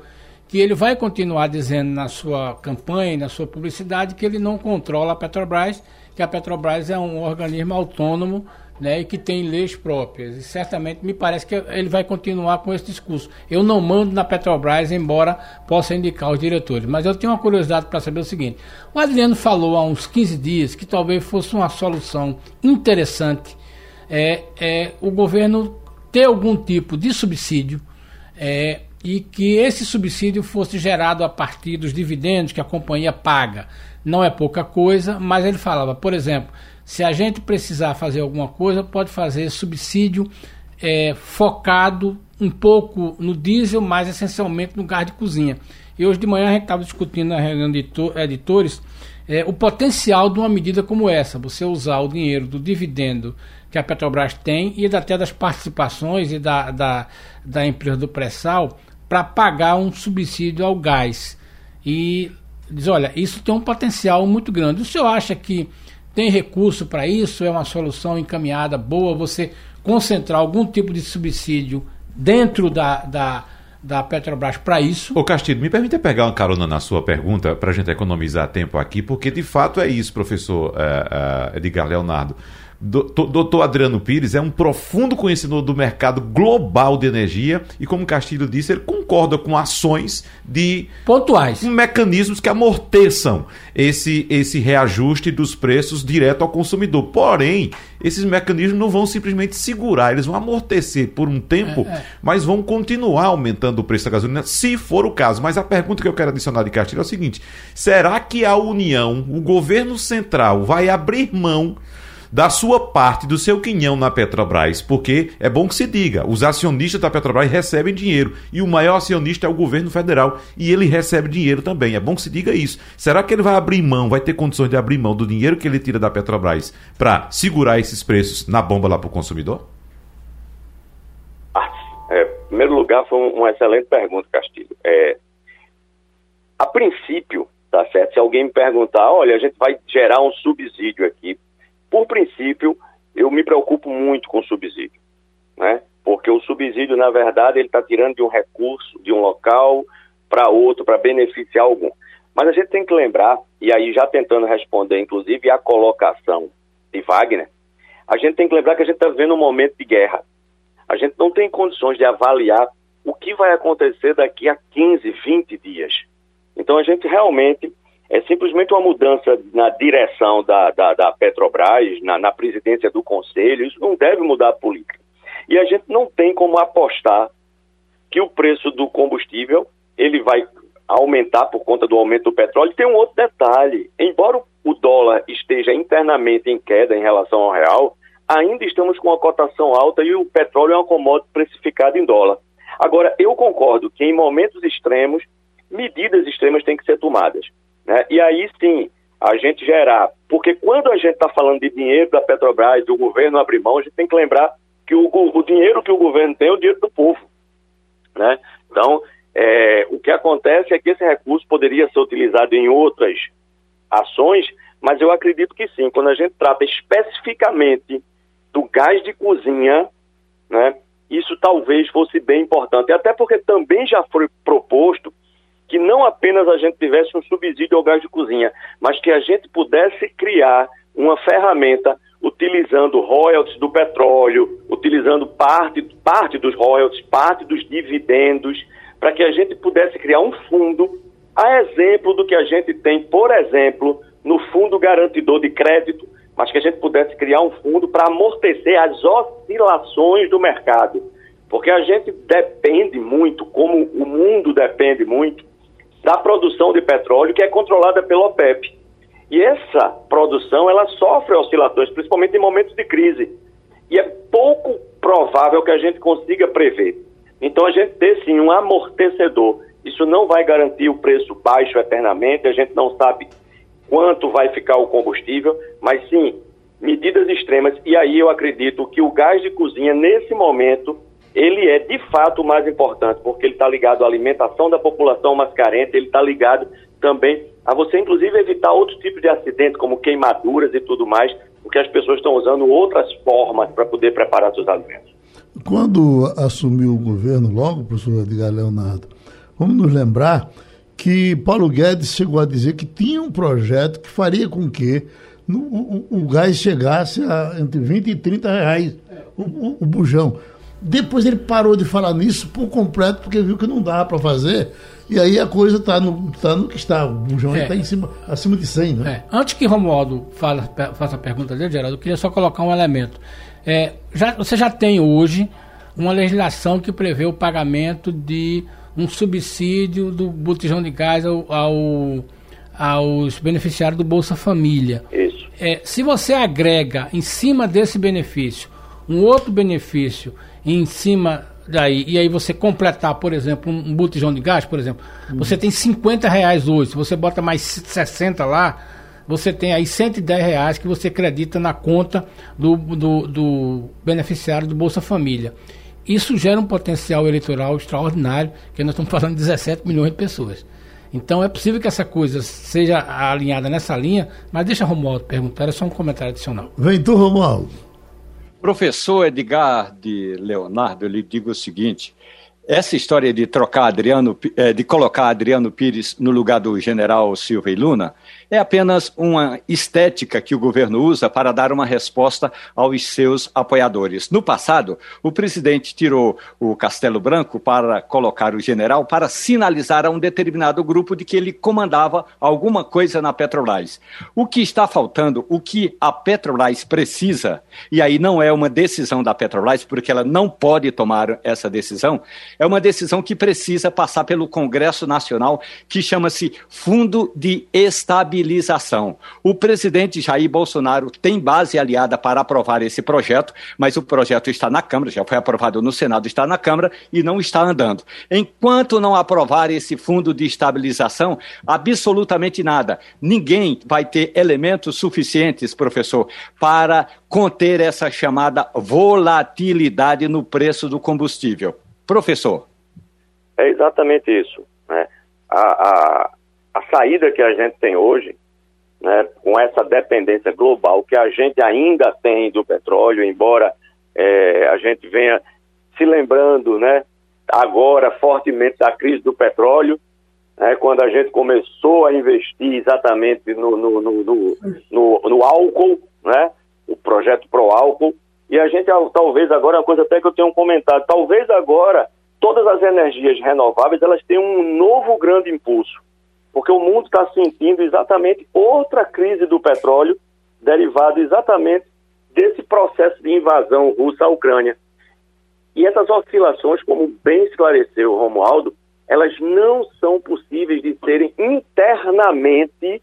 que ele vai continuar dizendo na sua campanha, na sua publicidade, que ele não controla a Petrobras, que a Petrobras é um organismo autônomo né, e que tem leis próprias. E certamente me parece que ele vai continuar com esse discurso. Eu não mando na Petrobras, embora possa indicar os diretores. Mas eu tenho uma curiosidade para saber o seguinte: o Adriano falou há uns 15 dias que talvez fosse uma solução interessante é, é o governo ter algum tipo de subsídio é, e que esse subsídio fosse gerado a partir dos dividendos que a companhia paga. Não é pouca coisa, mas ele falava, por exemplo, se a gente precisar fazer alguma coisa, pode fazer subsídio é, focado um pouco no diesel, mas essencialmente no gás de cozinha. E hoje de manhã a gente estava discutindo na reunião de editores é, o potencial de uma medida como essa, você usar o dinheiro do dividendo que a Petrobras tem e até das participações e da, da, da empresa do pré-sal para pagar um subsídio ao gás. E diz: olha, isso tem um potencial muito grande. O senhor acha que tem recurso para isso? É uma solução encaminhada, boa, você concentrar algum tipo de subsídio dentro da, da, da Petrobras para isso. Ô Castilho, me permita pegar uma carona na sua pergunta para a gente economizar tempo aqui, porque de fato é isso, professor uh, uh, Edgar Leonardo. Doutor Adriano Pires é um profundo conhecedor do mercado global de energia e, como Castilho disse, ele concorda com ações de pontuais, mecanismos que amorteçam esse, esse reajuste dos preços direto ao consumidor. Porém, esses mecanismos não vão simplesmente segurar, eles vão amortecer por um tempo, é, é. mas vão continuar aumentando o preço da gasolina, se for o caso. Mas a pergunta que eu quero adicionar de Castilho é o seguinte: será que a União, o governo central, vai abrir mão da sua parte, do seu quinhão na Petrobras, porque é bom que se diga, os acionistas da Petrobras recebem dinheiro e o maior acionista é o governo federal e ele recebe dinheiro também. É bom que se diga isso. Será que ele vai abrir mão, vai ter condições de abrir mão do dinheiro que ele tira da Petrobras para segurar esses preços na bomba lá para o consumidor? Ah, é, em primeiro lugar, foi uma excelente pergunta, Castilho. É, a princípio, tá certo? Se alguém me perguntar, olha, a gente vai gerar um subsídio aqui por princípio, eu me preocupo muito com o subsídio, né? Porque o subsídio, na verdade, ele está tirando de um recurso, de um local para outro, para beneficiar algum. Mas a gente tem que lembrar, e aí já tentando responder, inclusive, a colocação de Wagner, a gente tem que lembrar que a gente está vivendo um momento de guerra. A gente não tem condições de avaliar o que vai acontecer daqui a 15, 20 dias. Então a gente realmente é simplesmente uma mudança na direção da, da, da Petrobras, na, na, presidência do Conselho, isso não deve mudar a política. E a gente não tem como apostar que o preço do combustível ele vai aumentar por conta do aumento do petróleo. Tem um outro detalhe, embora o dólar esteja internamente em queda em relação ao real, ainda estamos com uma cotação alta e o petróleo é uma commodity precificada em dólar. Agora, eu concordo que em momentos extremos, medidas extremas têm que ser tomadas. Né? E aí sim, a gente gerar. Porque quando a gente está falando de dinheiro da Petrobras, do governo abrir mão, a gente tem que lembrar que o, o dinheiro que o governo tem é o dinheiro do povo. Né? Então, é, o que acontece é que esse recurso poderia ser utilizado em outras ações, mas eu acredito que sim. Quando a gente trata especificamente do gás de cozinha, né, isso talvez fosse bem importante. Até porque também já foi proposto que não apenas a gente tivesse um subsídio ao gás de cozinha, mas que a gente pudesse criar uma ferramenta utilizando royalties do petróleo, utilizando parte, parte dos royalties, parte dos dividendos, para que a gente pudesse criar um fundo, a exemplo do que a gente tem, por exemplo, no Fundo Garantidor de Crédito, mas que a gente pudesse criar um fundo para amortecer as oscilações do mercado. Porque a gente depende muito, como o mundo depende muito, da produção de petróleo que é controlada pela OPEP. E essa produção ela sofre oscilações, principalmente em momentos de crise. E é pouco provável que a gente consiga prever. Então a gente ter sim um amortecedor. Isso não vai garantir o preço baixo eternamente, a gente não sabe quanto vai ficar o combustível, mas sim medidas extremas. E aí eu acredito que o gás de cozinha, nesse momento, ele é de fato o mais importante, porque ele está ligado à alimentação da população mais carente, ele está ligado também a você, inclusive, evitar outros tipos de acidentes, como queimaduras e tudo mais, porque as pessoas estão usando outras formas para poder preparar seus alimentos. Quando assumiu o governo, logo, professor Edgar Leonardo, vamos nos lembrar que Paulo Guedes chegou a dizer que tinha um projeto que faria com que o, gás chegasse a entre 20 e 30 reais o bujão. Depois ele parou de falar nisso por completo, porque viu que não dava para fazer. E aí a coisa está no, tá no que está. O bujão está é. em cima, acima de 100, né? É. Antes que Romualdo fala, faça a pergunta dele, Geraldo, eu queria só colocar um elemento. É, já, você já tem hoje uma legislação que prevê o pagamento de um subsídio do botijão de gás ao, ao aos beneficiários do Bolsa Família. Isso. É, se você agrega em cima desse benefício um outro benefício em cima daí, e aí você completar, por exemplo, um, botijão de gás, por exemplo, uhum. você tem 50 reais hoje, se você bota mais 60 lá, você tem aí 110 reais que você acredita na conta do, do, do beneficiário do Bolsa Família. Isso gera um potencial eleitoral extraordinário, que nós estamos falando de 17 milhões de pessoas. Então é possível que essa coisa seja alinhada nessa linha, mas deixa Romualdo perguntar, é só um comentário adicional. Vem tu, Romualdo. Professor Edgar de Leonardo, eu lhe digo o seguinte: essa história de trocar Adriano, eh, de colocar Adriano Pires no lugar do general Silva e Luna, é apenas uma estética que o governo usa para dar uma resposta aos seus apoiadores. No passado, o presidente tirou o Castelo Branco para colocar o general para sinalizar a um determinado grupo de que ele comandava alguma coisa na Petrobras. O que está faltando, o que a Petrobras precisa, e aí não é uma decisão da Petrobras, porque ela não pode tomar essa decisão, é uma decisão que precisa passar pelo Congresso Nacional, que chama-se Fundo de Estabilização. O presidente Jair Bolsonaro tem base aliada para aprovar esse projeto, mas o projeto está na Câmara, já foi aprovado no Senado, está na Câmara e não está andando. Enquanto não aprovar esse fundo de estabilização, absolutamente nada. Ninguém vai ter elementos suficientes, professor, para conter essa chamada volatilidade no preço do combustível. Professor. É exatamente isso. Né? A, a, a saída que a gente tem hoje, né, com essa dependência global que a gente ainda tem do petróleo, embora é, a gente venha se lembrando, né, agora fortemente da crise do petróleo, né, quando a gente começou a investir exatamente no, no, no, no, no, álcool, né, o projeto Pro Álcool, e a gente talvez agora, uma coisa até que eu tenho comentado, talvez agora todas as energias renováveis elas têm um novo grande impulso, porque o mundo está sentindo exatamente outra crise do petróleo derivada exatamente desse processo de invasão russa à Ucrânia. E essas oscilações, como bem esclareceu Romualdo, elas não são possíveis de serem internamente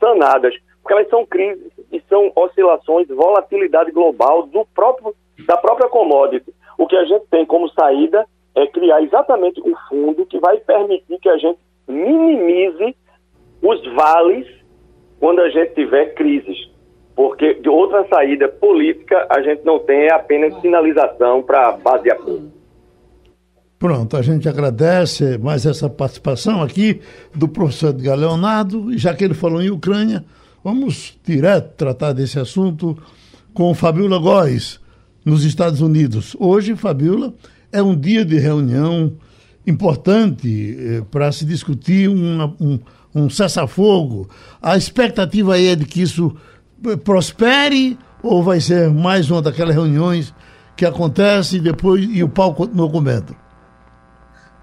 sanadas, porque elas são crises e são oscilações, volatilidade global do próprio, da própria commodity. O que a gente tem como saída é criar exatamente o fundo que vai permitir que a gente minimize os vales quando a gente tiver crises porque de outra saída política a gente não tem, é apenas sinalização para base de apoio. Pronto, a gente agradece mais essa participação aqui do professor Edgar Leonardo, e já que ele falou em Ucrânia, vamos direto tratar desse assunto com Fabiola Góes, nos Estados Unidos. Hoje, Fabiola, é um dia de reunião importante eh, para se discutir uma, um, um cessar-fogo. A expectativa aí é de que isso prospere ou vai ser mais uma daquelas reuniões que acontece depois e o pau continua comendo?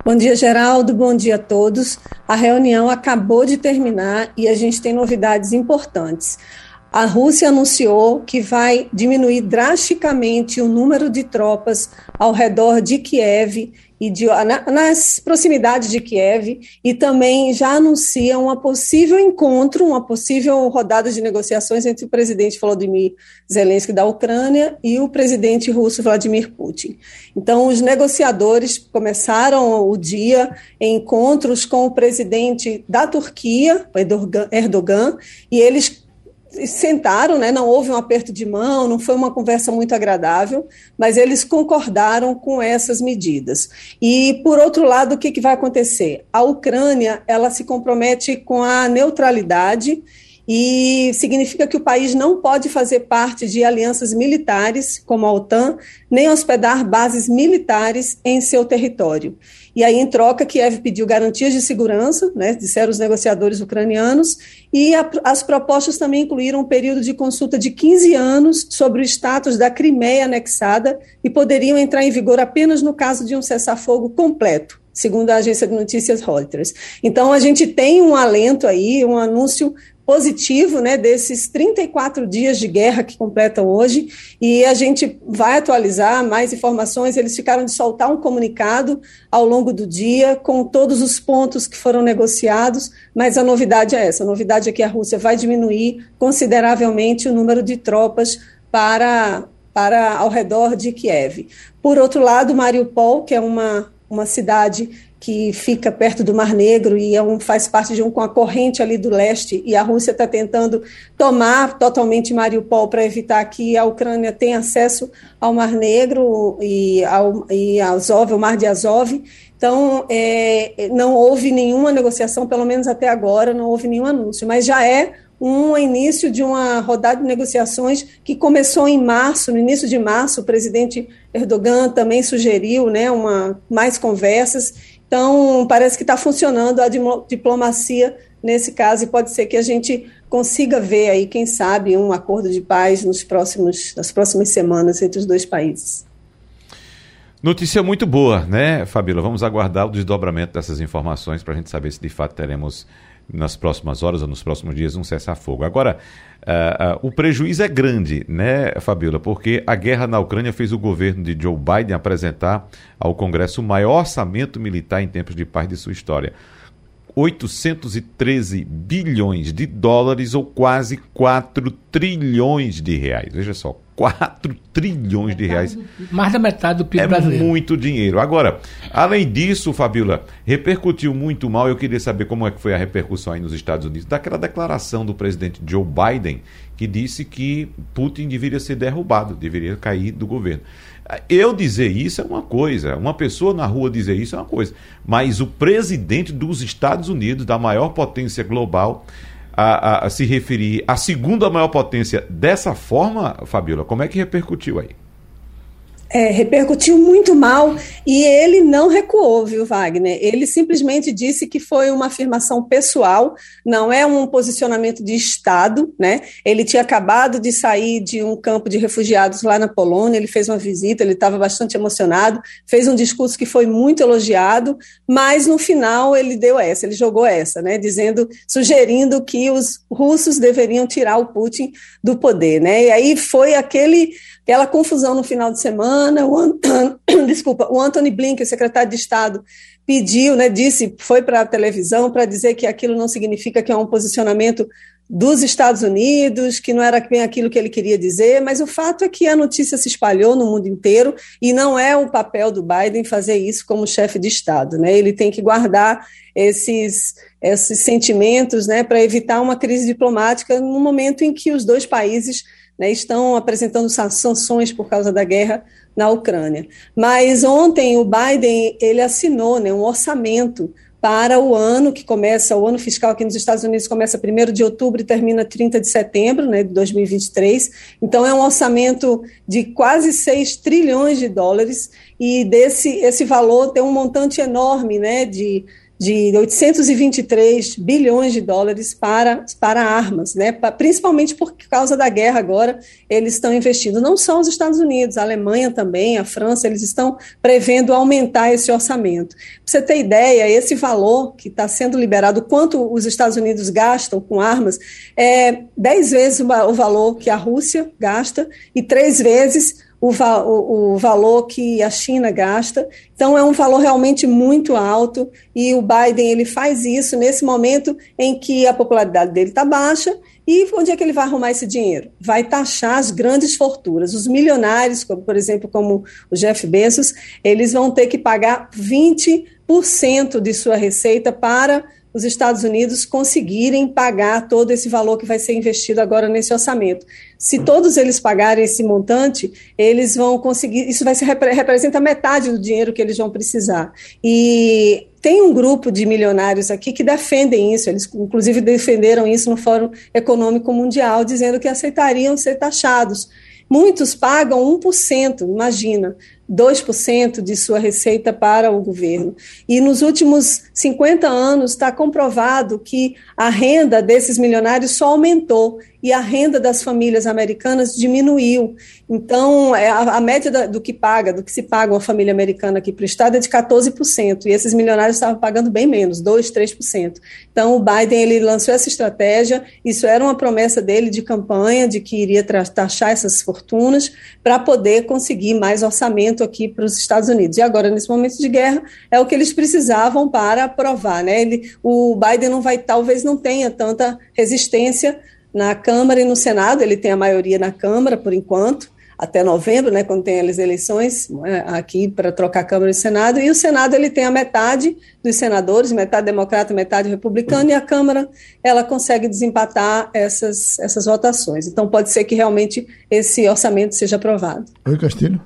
Bom dia, Geraldo. Bom dia a todos. A reunião acabou de terminar e a gente tem novidades importantes. A Rússia anunciou que vai diminuir drasticamente o número de tropas ao redor de Kiev e de, na, nas proximidades de Kiev e também já anuncia um possível encontro, uma possível rodada de negociações entre o presidente Volodymyr Zelensky da Ucrânia e o presidente russo Vladimir Putin. Então, os negociadores começaram o dia em encontros com o presidente da Turquia, Erdogan, e eles sentaram, né, não houve um aperto de mão, não foi uma conversa muito agradável, mas eles concordaram com essas medidas. E, por outro lado, o que, que vai acontecer? A Ucrânia ela se compromete com a neutralidade e significa que o país não pode fazer parte de alianças militares, como a OTAN, nem hospedar bases militares em seu território. E aí, em troca, Kiev pediu garantias de segurança, né, disseram os negociadores ucranianos, e a, as propostas também incluíram um período de consulta de 15 anos sobre o status da Crimeia anexada e poderiam entrar em vigor apenas no caso de um cessar-fogo completo, segundo a agência de notícias Reuters. Então, a gente tem um alento aí, um anúncio positivo, né, desses 34 dias de guerra que completam hoje, e a gente vai atualizar mais informações. Eles ficaram de soltar um comunicado ao longo do dia com todos os pontos que foram negociados, mas a novidade é essa: a novidade é que a Rússia vai diminuir consideravelmente o número de tropas para, para ao redor de Kiev. Por outro lado, Mariupol, que é uma, uma cidade que fica perto do Mar Negro e é um, faz parte de um, com a corrente ali do leste, e a Rússia está tentando tomar totalmente Mariupol para evitar que a Ucrânia tenha acesso ao Mar Negro e ao e Azov, o Mar de Azov. Então, é, não houve nenhuma negociação, pelo menos até agora, não houve nenhum anúncio, mas já é um início de uma rodada de negociações que começou em março, no início de março, o presidente Erdogan também sugeriu né, uma, mais conversas, então, parece que está funcionando a diplomacia nesse caso, e pode ser que a gente consiga ver aí, quem sabe, um acordo de paz nos próximos, nas próximas semanas entre os dois países. Notícia muito boa, né, Fabíola? Vamos aguardar o desdobramento dessas informações para a gente saber se de fato teremos nas próximas horas ou nos próximos dias um cessar-fogo. Agora, uh, uh, o prejuízo é grande, né, Fabíola? Porque a guerra na Ucrânia fez o governo de Joe Biden apresentar ao Congresso o maior orçamento militar em tempos de paz de sua história. 813 bilhões de dólares ou quase 4 trilhões de reais. Veja só, 4 trilhões de reais. Mais da metade do PIB é brasileiro. É muito dinheiro. Agora, além disso, Fabíola, repercutiu muito mal. Eu queria saber como é que foi a repercussão aí nos Estados Unidos daquela declaração do presidente Joe Biden que disse que Putin deveria ser derrubado, deveria cair do governo. Eu dizer isso é uma coisa, uma pessoa na rua dizer isso é uma coisa, mas o presidente dos Estados Unidos, da maior potência global, a, a, a se referir à segunda maior potência dessa forma, Fabiola, como é que repercutiu aí? É, repercutiu muito mal e ele não recuou, viu, Wagner? Ele simplesmente disse que foi uma afirmação pessoal, não é um posicionamento de Estado, né? Ele tinha acabado de sair de um campo de refugiados lá na Polônia, ele fez uma visita, ele estava bastante emocionado, fez um discurso que foi muito elogiado, mas no final ele deu essa, ele jogou essa, né? Dizendo, sugerindo que os russos deveriam tirar o Putin do poder, né? E aí foi aquele aquela confusão no final de semana. O, Desculpa, o Anthony Blinken, secretário de Estado, pediu, né, disse, foi para a televisão para dizer que aquilo não significa que é um posicionamento dos Estados Unidos, que não era bem aquilo que ele queria dizer, mas o fato é que a notícia se espalhou no mundo inteiro e não é o papel do Biden fazer isso como chefe de Estado, né? Ele tem que guardar esses esses sentimentos, né, para evitar uma crise diplomática no momento em que os dois países né, estão apresentando sanções por causa da guerra na Ucrânia. Mas ontem o Biden ele assinou né, um orçamento para o ano que começa, o ano fiscal aqui nos Estados Unidos começa 1 de outubro e termina 30 de setembro né, de 2023. Então, é um orçamento de quase 6 trilhões de dólares, e desse esse valor tem um montante enorme né, de de 823 bilhões de dólares para, para armas, né? principalmente por causa da guerra agora, eles estão investindo. Não só os Estados Unidos, a Alemanha também, a França, eles estão prevendo aumentar esse orçamento. Para você ter ideia, esse valor que está sendo liberado, quanto os Estados Unidos gastam com armas, é 10 vezes o valor que a Rússia gasta e três vezes o, va o, o, valor que a China gasta. Então, é um valor realmente muito alto e o Biden ele faz isso nesse momento em que a popularidade dele está baixa. E onde é que ele vai arrumar esse dinheiro? Vai taxar as grandes fortunas. Os milionários, como, por exemplo, como o Jeff Bezos, eles vão ter que pagar 20% de sua receita para os Estados Unidos conseguirem pagar todo esse valor que vai ser investido agora nesse orçamento. Se todos eles pagarem esse montante, eles vão conseguir, isso vai ser, representa metade do dinheiro que eles vão precisar. E tem um grupo de milionários aqui que defendem isso, eles inclusive defenderam isso no Fórum Econômico Mundial, dizendo que aceitariam ser taxados. Muitos pagam 1%, imagina. 2% de sua receita para o governo. E nos últimos 50 anos está comprovado que a renda desses milionários só aumentou e a renda das famílias americanas diminuiu. Então, é, a, média do que paga, do que se paga uma família americana aqui para o Estado é de 14%, e esses milionários estavam pagando bem menos, 2%, 3%. Então, o Biden ele lançou essa estratégia, isso era uma promessa dele de campanha, de que iria taxar essas fortunas, para poder conseguir mais orçamento aqui para os Estados Unidos. E agora, nesse momento de guerra, é o que eles precisavam para aprovar. Né? Ele, o Biden não vai, talvez não tenha tanta resistência na Câmara e no Senado, ele tem a maioria na Câmara, por enquanto, até novembro, né, quando tem as eleições né, aqui para trocar Câmara e Senado, e o Senado ele tem a metade dos senadores, metade democrata, metade republicano, e a Câmara ela consegue desempatar essas, essas votações. Então pode ser que realmente esse orçamento seja aprovado. Oi, Castilho.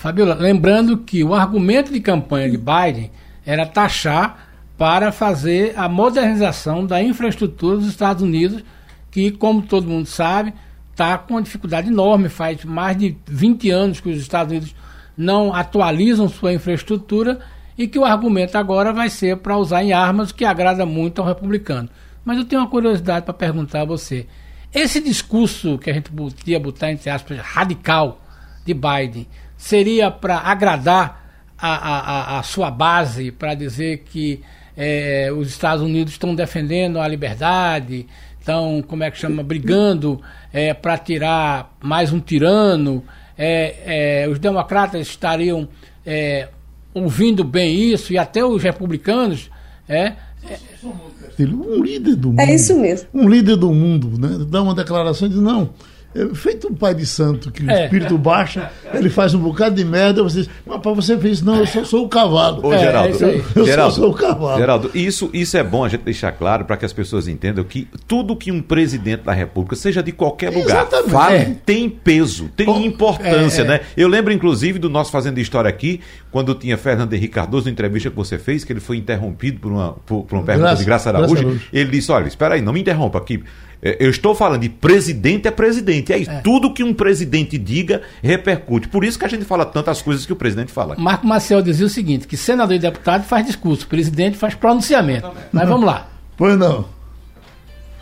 Fabiola, lembrando que o argumento de campanha de Biden era taxar para fazer a modernização da infraestrutura dos Estados Unidos que, como todo mundo sabe, está com uma dificuldade enorme. Faz mais de 20 anos que os Estados Unidos não atualizam sua infraestrutura e que o argumento agora vai ser para usar em armas, que agrada muito ao republicano. Mas eu tenho uma curiosidade para perguntar a você. Esse discurso que a gente podia botar, entre aspas, radical de Biden, seria para agradar a, a, a, sua base, para dizer que é, os Estados Unidos estão defendendo a liberdade, estão, como é que chama, brigando é, para tirar mais um tirano. É, é os democratas estariam é, ouvindo bem isso, e até os republicanos. É, um líder do mundo. É isso mesmo. Um líder do mundo, né? Dá uma declaração e diz, não, é feito um pai de santo que o é. espírito baixa, ele faz um bocado de merda, você diz, mas para você fez isso, não, eu só sou o cavalo. Ô, Geraldo, é, eu Geraldo, só sou o cavalo. Geraldo, isso, isso é bom a gente deixar claro para que as pessoas entendam que tudo que um presidente da República, seja de qualquer lugar, fala, é. tem peso, tem oh, importância, né? Eu lembro, inclusive, do nosso Fazendo História aqui, quando tinha Fernando Henrique Cardoso, na entrevista que você fez, que ele foi interrompido por uma, por, por uma pergunta Graça, de Graça Araújo, Graça Araújo. ele disse, olha, espera aí, não me interrompa aqui. É, eu estou falando de presidente é presidente. É isso. É. Tudo que um presidente diga repercute. Por isso que a gente fala tantas coisas que o presidente fala. Marco Maciel dizia o seguinte: que senador e deputado faz discurso, presidente faz pronunciamento. Mas vamos lá. Pois não.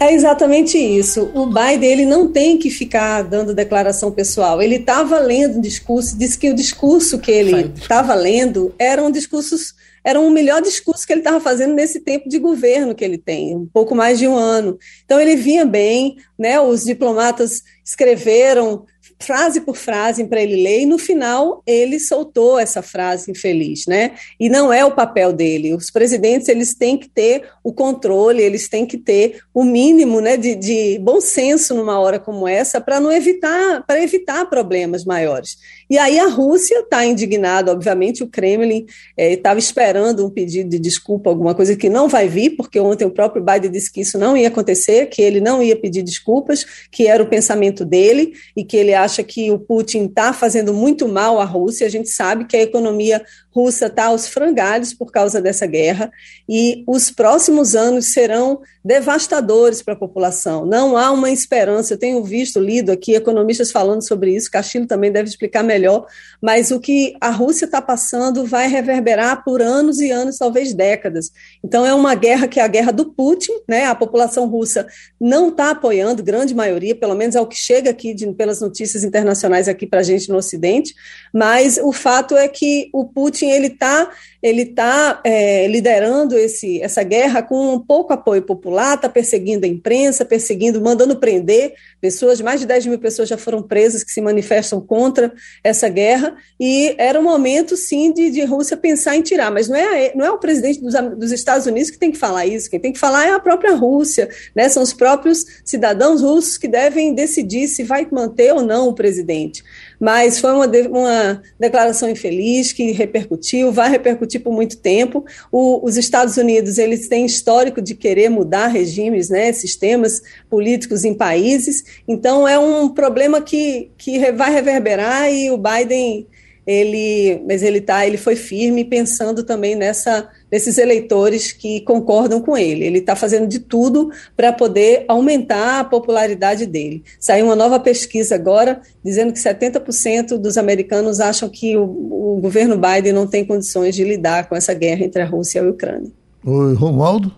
É exatamente isso. O Biden ele não tem que ficar dando declaração pessoal. Ele estava lendo um discurso, disse que o discurso que ele estava lendo eram discursos era um melhor discurso que ele estava fazendo nesse tempo de governo que ele tem, um pouco mais de um ano. Então ele vinha bem, né? Os diplomatas escreveram frase por frase para ele ler, e no final ele soltou essa frase infeliz, né? E não é o papel dele. Os presidentes eles têm que ter o controle, eles têm que ter o mínimo, né, de, de bom senso numa hora como essa para não evitar, para evitar problemas maiores. E aí a Rússia está indignada, obviamente, o Kremlin estava é, esperando um pedido de desculpa, alguma coisa que não vai vir, porque ontem o próprio Biden disse que isso não ia acontecer, que ele não ia pedir desculpas, que era o pensamento dele e que ele acha que o Putin está fazendo muito mal à Rússia. A gente sabe que a economia russa está aos frangalhos por causa dessa guerra e os próximos anos serão devastadores para a população. Não há uma esperança. Eu tenho visto, lido aqui economistas falando sobre isso. Castilho também deve explicar melhor. Mas o que a Rússia está passando vai reverberar por anos e anos, talvez décadas. Então é uma guerra que é a guerra do Putin, né? A população russa não está apoiando, grande maioria, pelo menos é o que chega aqui de, pelas notícias internacionais aqui para a gente no Ocidente. Mas o fato é que o Putin ele está ele tá, é, liderando esse, essa guerra com um pouco apoio popular, está perseguindo a imprensa, perseguindo, mandando prender pessoas, mais de 10 mil pessoas já foram presas que se manifestam contra essa guerra, e era um momento, sim, de, de Rússia pensar em tirar, mas não é, não é o presidente dos, dos Estados Unidos que tem que falar isso, quem tem que falar é a própria Rússia, né? são os próprios cidadãos russos que devem decidir se vai manter ou não o presidente mas foi uma, uma declaração infeliz que repercutiu, vai repercutir por muito tempo. O, os Estados Unidos eles têm histórico de querer mudar regimes, né, sistemas políticos em países, então é um problema que, que vai reverberar e o Biden ele, mas ele tá, ele foi firme pensando também nessa nesses eleitores que concordam com ele. Ele está fazendo de tudo para poder aumentar a popularidade dele. Saiu uma nova pesquisa agora dizendo que 70% dos americanos acham que o, o, governo Biden não tem condições de lidar com essa guerra entre a Rússia e a Ucrânia. Oi, Romualdo.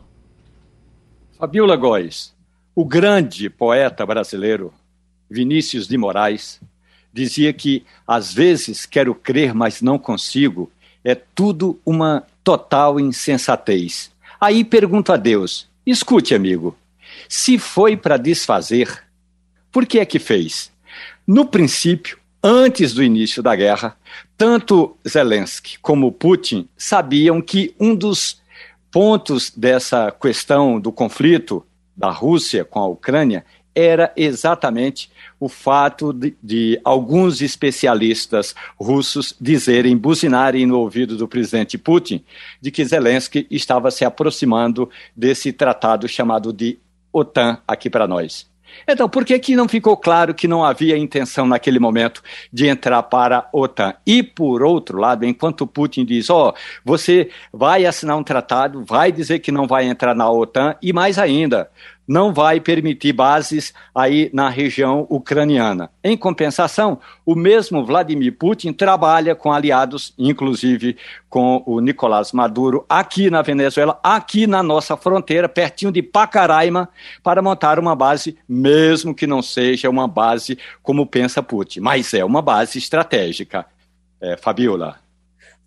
Fabiola Góes, o grande poeta brasileiro Vinícius de Moraes dizia que às vezes quero crer, mas não consigo. É tudo uma total insensatez. Aí pergunto a Deus: escute, amigo, se foi para desfazer, por que é que fez? No princípio, antes do início da guerra, tanto Zelensky como Putin sabiam que um dos pontos dessa questão do conflito da Rússia com a Ucrânia era exatamente o fato de, de, alguns especialistas russos dizerem, buzinarem no ouvido do presidente Putin, de que Zelensky estava se aproximando desse tratado chamado de OTAN aqui para nós. Então, por que, que não ficou claro que não havia intenção naquele momento de entrar para a OTAN? E, por outro lado, enquanto Putin diz: ó, oh, você vai assinar um tratado, vai dizer que não vai entrar na OTAN, e mais ainda, não vai permitir bases aí na região ucraniana. Em compensação, o mesmo Vladimir Putin trabalha com aliados, inclusive com o Nicolás Maduro, aqui na Venezuela, aqui na nossa fronteira, pertinho de Pacaraima, para montar uma base, mesmo que não seja uma base como pensa Putin, mas é uma base estratégica. É, Fabiola.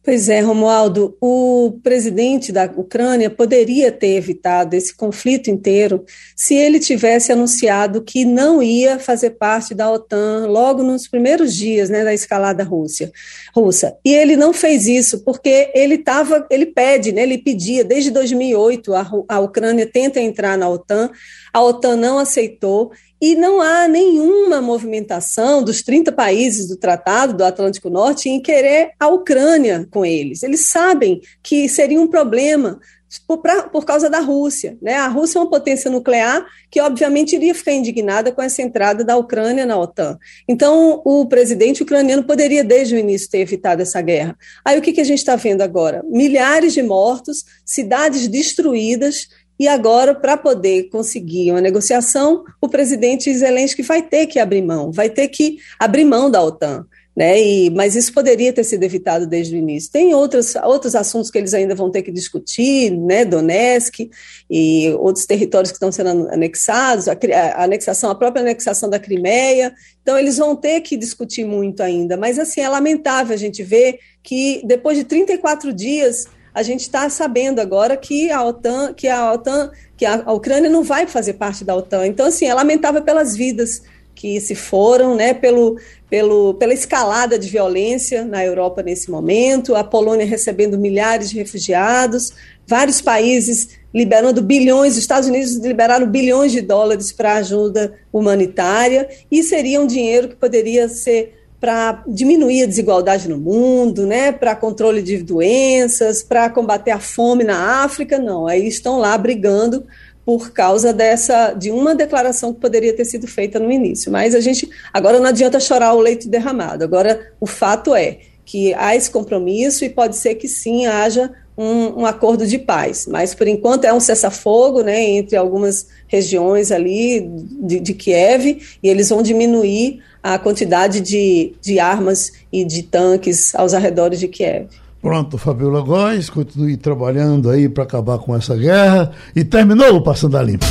Pois é, Romualdo, o presidente da Ucrânia poderia ter evitado esse conflito inteiro se ele tivesse anunciado que não ia fazer parte da OTAN logo nos primeiros dias né, da escalada Rússia, russa. E ele não fez isso porque ele estava, ele pede, né, ele pedia desde 2008 a, a Ucrânia tenta entrar na OTAN, a OTAN não aceitou e não há nenhuma movimentação dos 30 países do Tratado do Atlântico Norte em querer a Ucrânia com eles. Eles sabem que seria um problema por, pra, por causa da Rússia. Né? A Rússia é uma potência nuclear que, obviamente, iria ficar indignada com essa entrada da Ucrânia na OTAN. Então, o presidente ucraniano poderia, desde o início, ter evitado essa guerra. Aí, o que, que a gente está vendo agora? Milhares de mortos, cidades destruídas e agora, para poder conseguir uma negociação, o presidente Zelensky vai ter que abrir mão, vai ter que abrir mão da OTAN. Né? E, mas isso poderia ter sido evitado desde o início. Tem outros, outros assuntos que eles ainda vão ter que discutir, né? Donetsk e outros territórios que estão sendo anexados, a, a anexação, a própria anexação da Crimeia. Então, eles vão ter que discutir muito ainda. Mas, assim, é lamentável a gente ver que depois de 34 dias a gente está sabendo agora que a OTAN, que a OTAN, que a, Ucrânia não vai fazer parte da OTAN. Então, assim, é lamentável pelas vidas que se foram, né, pelo, pelo, pela escalada de violência na Europa nesse momento, a Polônia recebendo milhares de refugiados, vários países liberando bilhões, os Estados Unidos liberaram bilhões de dólares para ajuda humanitária, e seria um dinheiro que poderia ser para diminuir a desigualdade no mundo, né, para controle de doenças, para combater a fome na África, não. Aí estão lá brigando por causa dessa de uma declaração que poderia ter sido feita no início. Mas a gente agora não adianta chorar o leite derramado. Agora o fato é que há esse compromisso e pode ser que sim haja um, um acordo de paz. Mas por enquanto é um cessar-fogo, né, entre algumas regiões ali de, de Kiev e eles vão diminuir a quantidade de, de armas e de tanques aos arredores de Kiev. Pronto, Fabiola Góes, continue trabalhando aí para acabar com essa guerra e terminou o Passando a Limpo.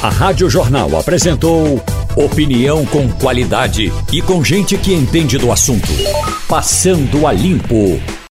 A Rádio Jornal apresentou opinião com qualidade e com gente que entende do assunto. Passando a Limpo.